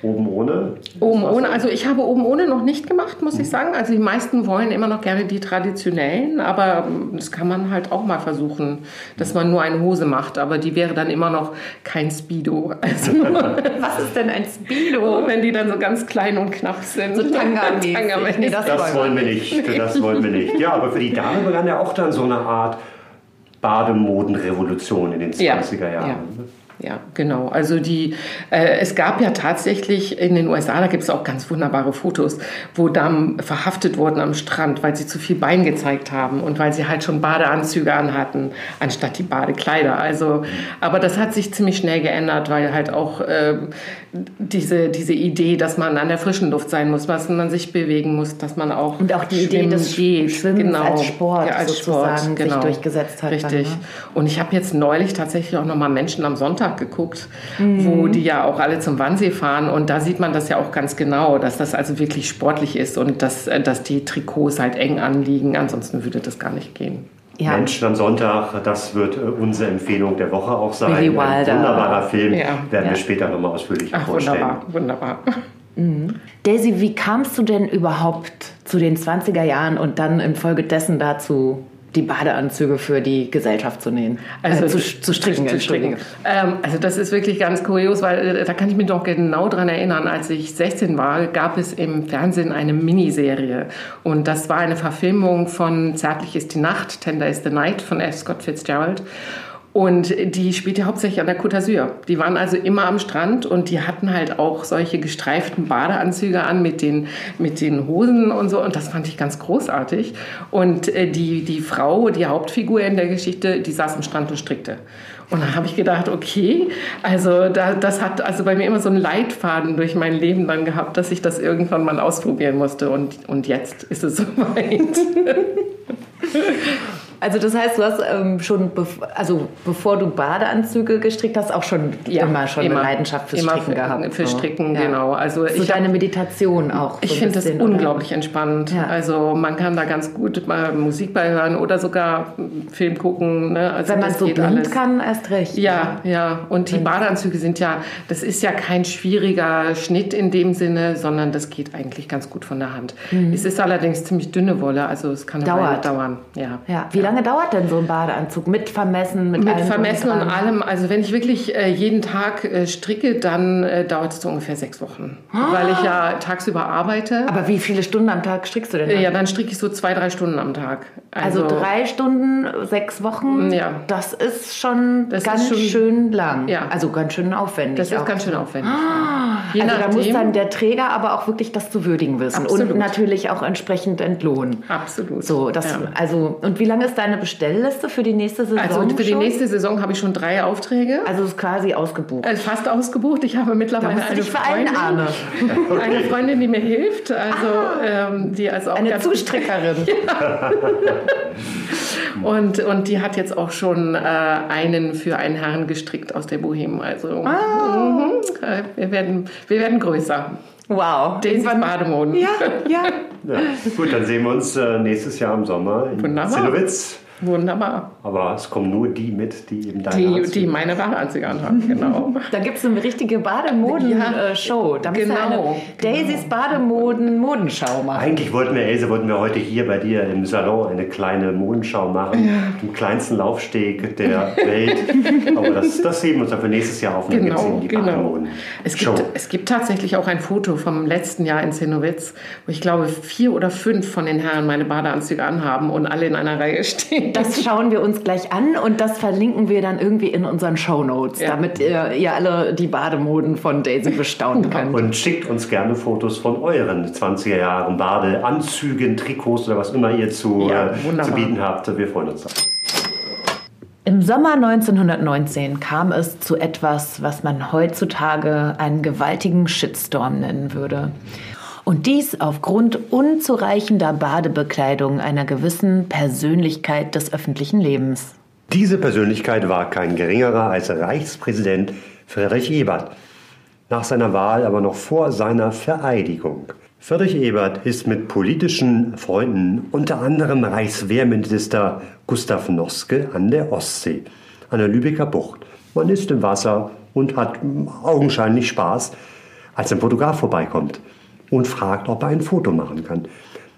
A: oben ohne.
G: Oben ohne, also ich habe oben ohne noch nicht gemacht, muss ich sagen. Also die meisten wollen immer noch gerne die traditionellen, aber ähm, das kann man halt auch mal versuchen, dass man nur eine Hose macht, aber die wäre dann immer noch kein Speedo. Also
B: Was ist denn ein Speedo?
G: wenn die dann so ganz klein und knapp sind.
B: So Tanga-mäßig.
G: Tanga-mäßig.
B: Nee, das-
A: Das wollen wir nicht, das wollen wir nicht. Ja, aber für die Dame begann ja auch dann so eine Art Bademodenrevolution in den 20er Jahren.
G: Ja. Ja, genau. Also die, äh, es gab ja tatsächlich in den USA, da gibt es auch ganz wunderbare Fotos, wo Damen verhaftet wurden am Strand, weil sie zu viel Bein gezeigt haben und weil sie halt schon Badeanzüge anhatten, anstatt die Badekleider. Also, aber das hat sich ziemlich schnell geändert, weil halt auch äh, diese, diese Idee, dass man an der frischen Luft sein muss, dass man sich bewegen muss, dass man auch
B: Und auch die Idee des
G: geht.
B: Schwimmens als Sport
G: ja, als
B: sozusagen
G: Sport,
B: sich
G: genau.
B: durchgesetzt hat dann,
G: Richtig.
B: ne?
G: Und ich habe jetzt neulich tatsächlich auch nochmal Menschen am Sonntag geguckt,
B: Mhm.
G: wo die ja auch alle zum Wannsee fahren. Und da sieht man das ja auch ganz genau, dass das also wirklich sportlich ist und dass, äh, dass die Trikots halt eng anliegen. Ansonsten würde das gar nicht gehen.
B: Ja.
A: Menschen am Sonntag, das wird äh, unsere Empfehlung der Woche auch sein.
B: Billy
A: Ein
B: Wilder.
A: wunderbarer Film,
G: Ja.
A: werden
B: Ja.
A: wir später nochmal ausführlicher
G: Ach,
A: vorstellen.
G: wunderbar, wunderbar.
B: Daisy, wie kamst du denn überhaupt zu den 20er Jahren und dann infolgedessen dazu, die Badeanzüge für die Gesellschaft zu nähen? Also äh, zu, zu stricken,
G: Zu stricken. Ähm, also das ist wirklich ganz kurios, weil äh, da kann ich mich noch genau dran erinnern, als ich 16 war, gab es im Fernsehen eine Miniserie. Und das war eine Verfilmung von Zärtlich ist die Nacht, Tender is the Night von F. Scott Fitzgerald. Und die spielte hauptsächlich an der Côte d'Azur. Die waren also immer am Strand und die hatten halt auch solche gestreiften Badeanzüge an mit den, mit den Hosen und so. Und das fand ich ganz großartig. Und äh, die, die Frau, die Hauptfigur in der Geschichte, die saß am Strand und strickte. Und dann habe ich gedacht, okay, also da, das hat also bei mir immer so einen Leitfaden durch mein Leben dann gehabt, dass ich das irgendwann mal ausprobieren musste. Und, und jetzt ist es soweit.
B: Also das heißt, du hast ähm, schon, bev also bevor du Badeanzüge gestrickt hast, auch schon immer schon eine Leidenschaft fürs
G: immer
B: Stricken
G: für,
B: gehabt.
G: Für
B: so.
G: Stricken,
B: Ja.
G: genau. Also
B: So
G: ich
B: deine Meditation auch. so
G: Ich
B: ein
G: finde das
B: bisschen, oder?
G: unglaublich entspannend.
B: Ja.
G: Also man kann da ganz gut mal Musik bei hören oder sogar Film gucken. Ne? Also
B: Wenn man so blind
G: alles.
B: kann, erst recht.
G: Ja, ja. Und die Badeanzüge sind ja, das ist ja kein schwieriger Schnitt in dem Sinne, sondern das geht eigentlich ganz gut von der Hand. Es ist allerdings ziemlich dünne Wolle, also es kann eine
B: Dauert.
G: Weile dauern. Ja.
B: Ja. Wie lange dauert denn so ein Badeanzug? Mit Vermessen, mit,
G: Mit
B: allem
G: Vermessen
B: drum
G: und
B: dran?
G: allem. Also wenn ich wirklich äh, jeden Tag äh, stricke, dann äh, dauert es so ungefähr sechs Wochen. Weil ich ja tagsüber arbeite.
B: Aber wie viele Stunden am Tag strickst du denn? dann?
G: ja, dann stricke ich so zwei, drei Stunden am Tag.
B: Also, drei Stunden, sechs Wochen,
G: Ja.
B: das ist schon
G: Das ist
B: ganz
G: schon-
B: schön lang.
G: Ja.
B: Also ganz schön aufwendig.
G: Das ist
B: auch.
G: ganz schön aufwendig. Je
B: Also da muss
G: nachdem-
B: dann der Träger aber auch wirklich das zu würdigen wissen und
G: Absolut.
B: natürlich auch entsprechend entlohnen.
G: Absolut.
B: So, das,
G: Ja.
B: also, und wie lange ist ist deine Bestellliste für die nächste Saison?
G: Also für die nächste Saison habe ich schon drei Aufträge.
B: Also ist quasi ausgebucht.
G: Äh, Fast ausgebucht. Ich habe mittlerweile eine Freundin,
B: Arne.
G: eine Freundin, die mir hilft. Also ähm, die also auch
B: Eine
G: gut-
B: Zustrickerin.
G: Und, und die hat jetzt auch schon äh, einen für einen Herrn gestrickt aus der Bohème. Also
B: Ah.
G: mhm, äh, wir, werden, wir werden größer.
B: Wow.
G: Den Bademoden.
B: Ja, ja.
A: Ja. Gut, dann sehen wir uns äh, nächstes Jahr im Sommer in
G: Wunderbar.
A: Zinnowitz.
G: Wunderbar.
A: Aber es kommen nur die mit, die eben deine
G: Die,
A: Anzüge-
G: die meine Badeanzüge anhaben, genau.
B: Da gibt es eine richtige Bademoden-Show. Da müssen wir
G: genau,
B: eine Daisys Bademoden-Modenschau machen.
A: Eigentlich wollten wir, Else, wollten wir heute hier bei dir im Salon eine kleine Modenschau machen. Im kleinsten Laufsteg der Welt. Aber das, das heben wir uns dann für nächstes Jahr auf.
G: Genau, genau.
A: Bademoden.
G: Es gibt, es gibt tatsächlich auch ein Foto vom letzten Jahr in Zinnowitz, wo ich glaube, vier oder fünf von den Herren meine Badeanzüge anhaben und alle in einer Reihe stehen.
B: Das schauen wir uns gleich an und das verlinken wir dann irgendwie in unseren Shownotes,
G: Ja.
B: damit ihr, ihr alle die Bademoden von Daisy bestaunen könnt.
A: Und schickt uns gerne Fotos von euren 20er Jahren Badeanzügen, Trikots oder was immer ihr zu,
G: Ja,
A: äh, zu bieten habt. Wir freuen uns. drauf.
B: Im Sommer 1919 kam es zu etwas, was man heutzutage einen gewaltigen Shitstorm nennen würde. Und dies aufgrund unzureichender Badebekleidung einer gewissen Persönlichkeit des öffentlichen Lebens.
A: Diese Persönlichkeit war kein geringerer als Reichspräsident Friedrich Ebert. Nach seiner Wahl aber noch vor seiner Vereidigung. Friedrich Ebert ist mit politischen Freunden unter anderem Reichswehrminister Gustav Noske an der Ostsee, an der Lübecker Bucht. Man ist im Wasser und hat augenscheinlich Spaß, als ein Fotograf vorbeikommt und fragt, ob er ein Foto machen kann.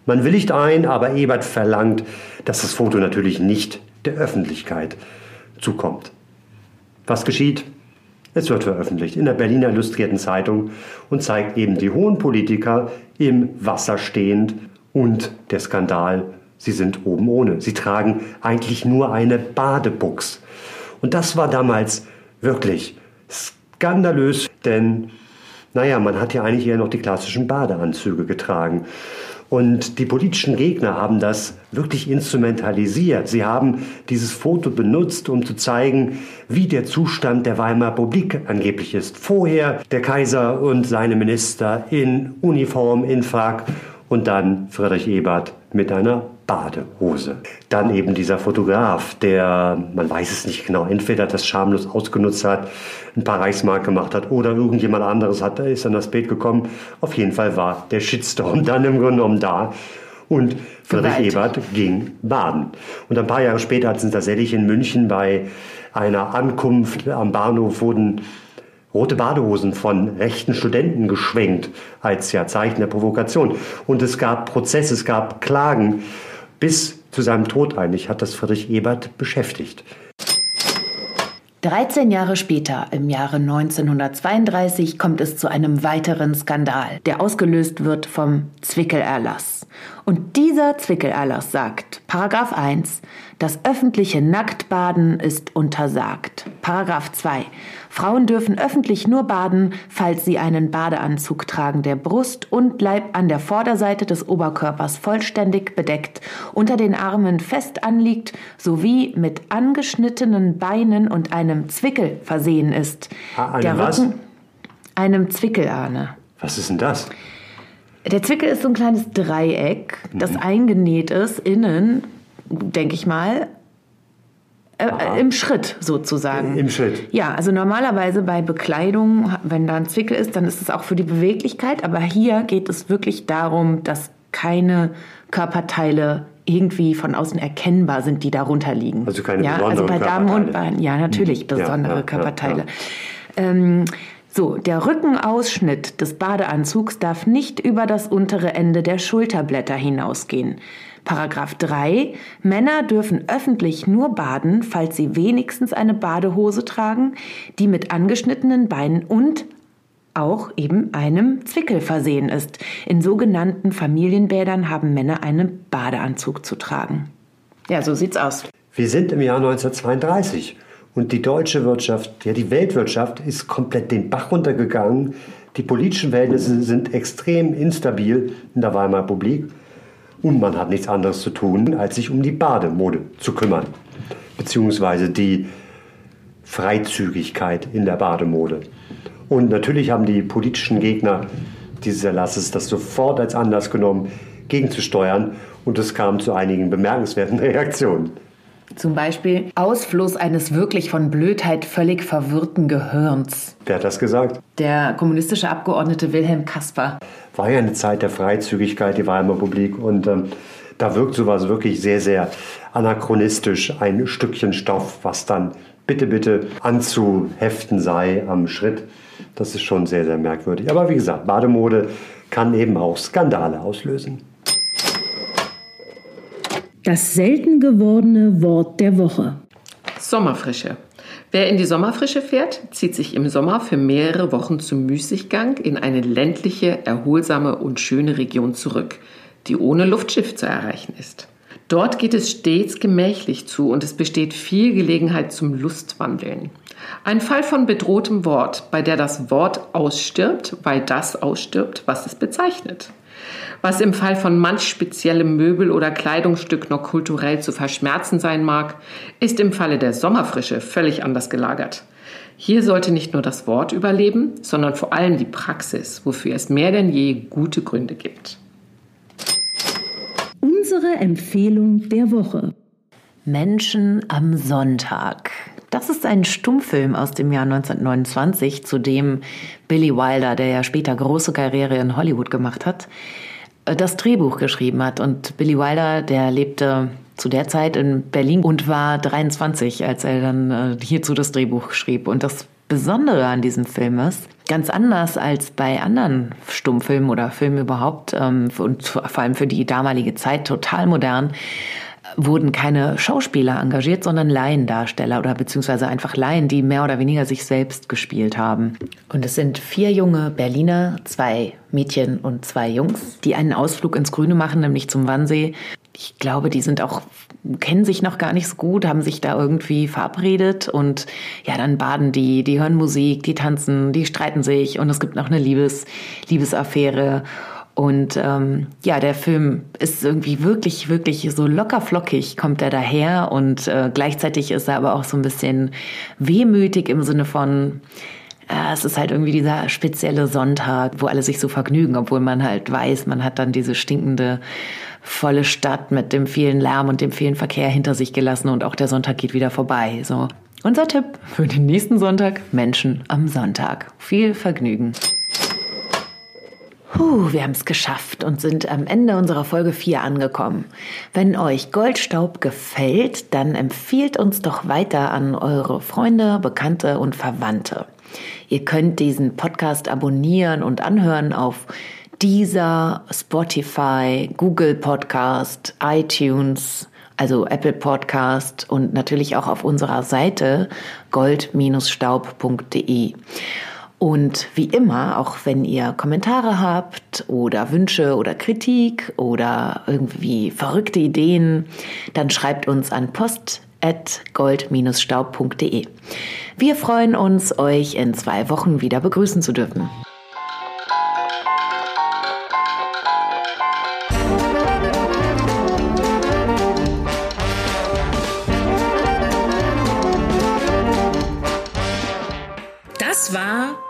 A: Man willigt ein, aber Ebert verlangt, dass das Foto natürlich nicht der Öffentlichkeit zukommt. Was geschieht? Es wird veröffentlicht in der Berliner Illustrierten Zeitung und zeigt eben die hohen Politiker im Wasser stehend und der Skandal, sie sind oben ohne. Sie tragen eigentlich nur eine Badebuchs. Und das war damals wirklich skandalös, denn naja, man hat ja eigentlich eher noch die klassischen Badeanzüge getragen. Und die politischen Gegner haben das wirklich instrumentalisiert. Sie haben dieses Foto benutzt, um zu zeigen, wie der Zustand der Weimarer Republik angeblich ist. Vorher der Kaiser und seine Minister in Uniform, in Frack und dann Friedrich Ebert mit einer Badehose. Dann eben dieser Fotograf, der, man weiß es nicht genau, entweder das schamlos ausgenutzt hat, ein paar Reichsmark gemacht hat oder irgendjemand anderes hat, ist an das Bild gekommen. Auf jeden Fall war der Shitstorm dann im Grunde genommen da. Und Friedrich
B: Gewalt.
A: Ebert ging baden. Und ein paar Jahre später hat es tatsächlich in München bei einer Ankunft am Bahnhof wurden rote Badehosen von rechten Studenten geschwenkt als ja Zeichen der Provokation. Und es gab Prozesse, es gab Klagen. Bis zu seinem Tod eigentlich hat das Friedrich Ebert beschäftigt.
B: 13 Jahre später, im Jahre 1932, kommt es zu einem weiteren Skandal, der ausgelöst wird vom Zwickelerlass. Und dieser Zwickelerlass sagt, Paragraph 1, das öffentliche Nacktbaden ist untersagt. Paragraph 2, Frauen dürfen öffentlich nur baden, falls sie einen Badeanzug tragen, der Brust und Leib an der Vorderseite des Oberkörpers vollständig bedeckt, unter den Armen fest anliegt, sowie mit angeschnittenen Beinen und einem Zwickel versehen ist.
A: Ah,
B: der
A: was?
B: Rücken einem Zwickelarne.
A: Was ist denn das?
B: Der Zwickel ist so ein kleines Dreieck, das eingenäht ist innen, denke ich mal, äh, im Schritt sozusagen.
A: Im Schritt.
B: Ja, also normalerweise bei Bekleidung, wenn da ein Zwickel ist, dann ist es auch für die Beweglichkeit, aber hier geht es wirklich darum, dass keine Körperteile irgendwie von außen erkennbar sind, die darunter liegen.
A: Also keine
B: ja, Also bei
A: besonderen
B: Damen und
A: Körperteile.
B: bei, ja, natürlich
A: Ja,
B: besondere
A: ja, ja,
B: Körperteile. Ähm, so, der Rückenausschnitt des Badeanzugs darf nicht über das untere Ende der Schulterblätter hinausgehen. Paragraph 3. Männer dürfen öffentlich nur baden, falls sie wenigstens eine Badehose tragen, die mit angeschnittenen Beinen und auch eben einem Zwickel versehen ist. In sogenannten Familienbädern haben Männer einen Badeanzug zu tragen. Ja, so sieht's aus.
A: Wir sind im Jahr 1932 und die deutsche Wirtschaft, ja die Weltwirtschaft ist komplett den Bach runtergegangen. Die politischen Verhältnisse sind extrem instabil in der Weimarer Republik. Und man hat nichts anderes zu tun, als sich um die Bademode zu kümmern. Beziehungsweise die Freizügigkeit in der Bademode. Und natürlich haben die politischen Gegner dieses Erlasses das sofort als Anlass genommen, gegenzusteuern. Und es kam zu einigen bemerkenswerten Reaktionen.
B: Zum Beispiel Ausfluss eines wirklich von Blödheit völlig verwirrten Gehirns.
A: Wer hat das gesagt?
B: Der kommunistische Abgeordnete Wilhelm Kasper.
A: War ja eine Zeit der Freizügigkeit, die Weimarer Republik. Und ähm, da wirkt sowas wirklich sehr, sehr anachronistisch. Ein Stückchen Stoff, was dann bitte, bitte anzuheften sei am Schritt. Das ist schon sehr, sehr merkwürdig. Aber wie gesagt, Bademode kann eben auch Skandale auslösen.
H: Das selten gewordene Wort der Woche.
G: Sommerfrische. Wer in die Sommerfrische fährt, zieht sich im Sommer für mehrere Wochen zum Müßiggang in eine ländliche, erholsame und schöne Region zurück, die ohne Luftschiff zu erreichen ist. Dort geht es stets gemächlich zu und es besteht viel Gelegenheit zum Lustwandeln. Ein Fall von bedrohtem Wort, bei der das Wort ausstirbt, weil das ausstirbt, was es bezeichnet. Was im Fall von manch speziellem Möbel oder Kleidungsstück noch kulturell zu verschmerzen sein mag, ist im Falle der Sommerfrische völlig anders gelagert. Hier sollte nicht nur das Wort überleben, sondern vor allem die Praxis, wofür es mehr denn je gute Gründe gibt.
H: Unsere Empfehlung der Woche.
B: Menschen am Sonntag. Das ist ein Stummfilm aus dem Jahr 1929, zu dem Billy Wilder, der ja später große Karriere in Hollywood gemacht hat, das Drehbuch geschrieben hat. Und Billy Wilder, der lebte zu der Zeit in Berlin und war 23, als er dann äh, hierzu das Drehbuch schrieb. Und das Besondere an diesem Film ist, ganz anders als bei anderen Stummfilmen oder Filmen überhaupt ähm, und vor allem für die damalige Zeit total modern, wurden keine Schauspieler engagiert, sondern Laiendarsteller oder beziehungsweise einfach Laien, die mehr oder weniger sich selbst gespielt haben. Und es sind vier junge Berliner, zwei Mädchen und zwei Jungs, die einen Ausflug ins Grüne machen, nämlich zum Wannsee. Ich glaube, die sind auch, kennen sich noch gar nicht so gut, haben sich da irgendwie verabredet und ja, dann baden die, die hören Musik, die tanzen, die streiten sich und es gibt noch eine Liebes, Liebesaffäre. Und ähm, ja, der Film ist irgendwie wirklich, wirklich so locker flockig kommt er daher und äh, gleichzeitig ist er aber auch so ein bisschen wehmütig im Sinne von, äh, es ist halt irgendwie dieser spezielle Sonntag, wo alle sich so vergnügen, obwohl man halt weiß, man hat dann diese stinkende volle Stadt mit dem vielen Lärm und dem vielen Verkehr hinter sich gelassen und auch der Sonntag geht wieder vorbei. So unser Tipp für den nächsten Sonntag: Menschen am Sonntag. Viel Vergnügen. Puh, wir haben es geschafft und sind am Ende unserer Folge 4 angekommen. Wenn euch Goldstaub gefällt, dann empfiehlt uns doch weiter an eure Freunde, Bekannte und Verwandte. Ihr könnt diesen Podcast abonnieren und anhören auf dieser Spotify, Google Podcast, iTunes, also Apple Podcast und natürlich auch auf unserer Seite gold-staub.de. Und wie immer, auch wenn ihr Kommentare habt oder Wünsche oder Kritik oder irgendwie verrückte Ideen, dann schreibt uns an post.gold-staub.de. Wir freuen uns, euch in zwei Wochen wieder begrüßen zu dürfen.
H: Das war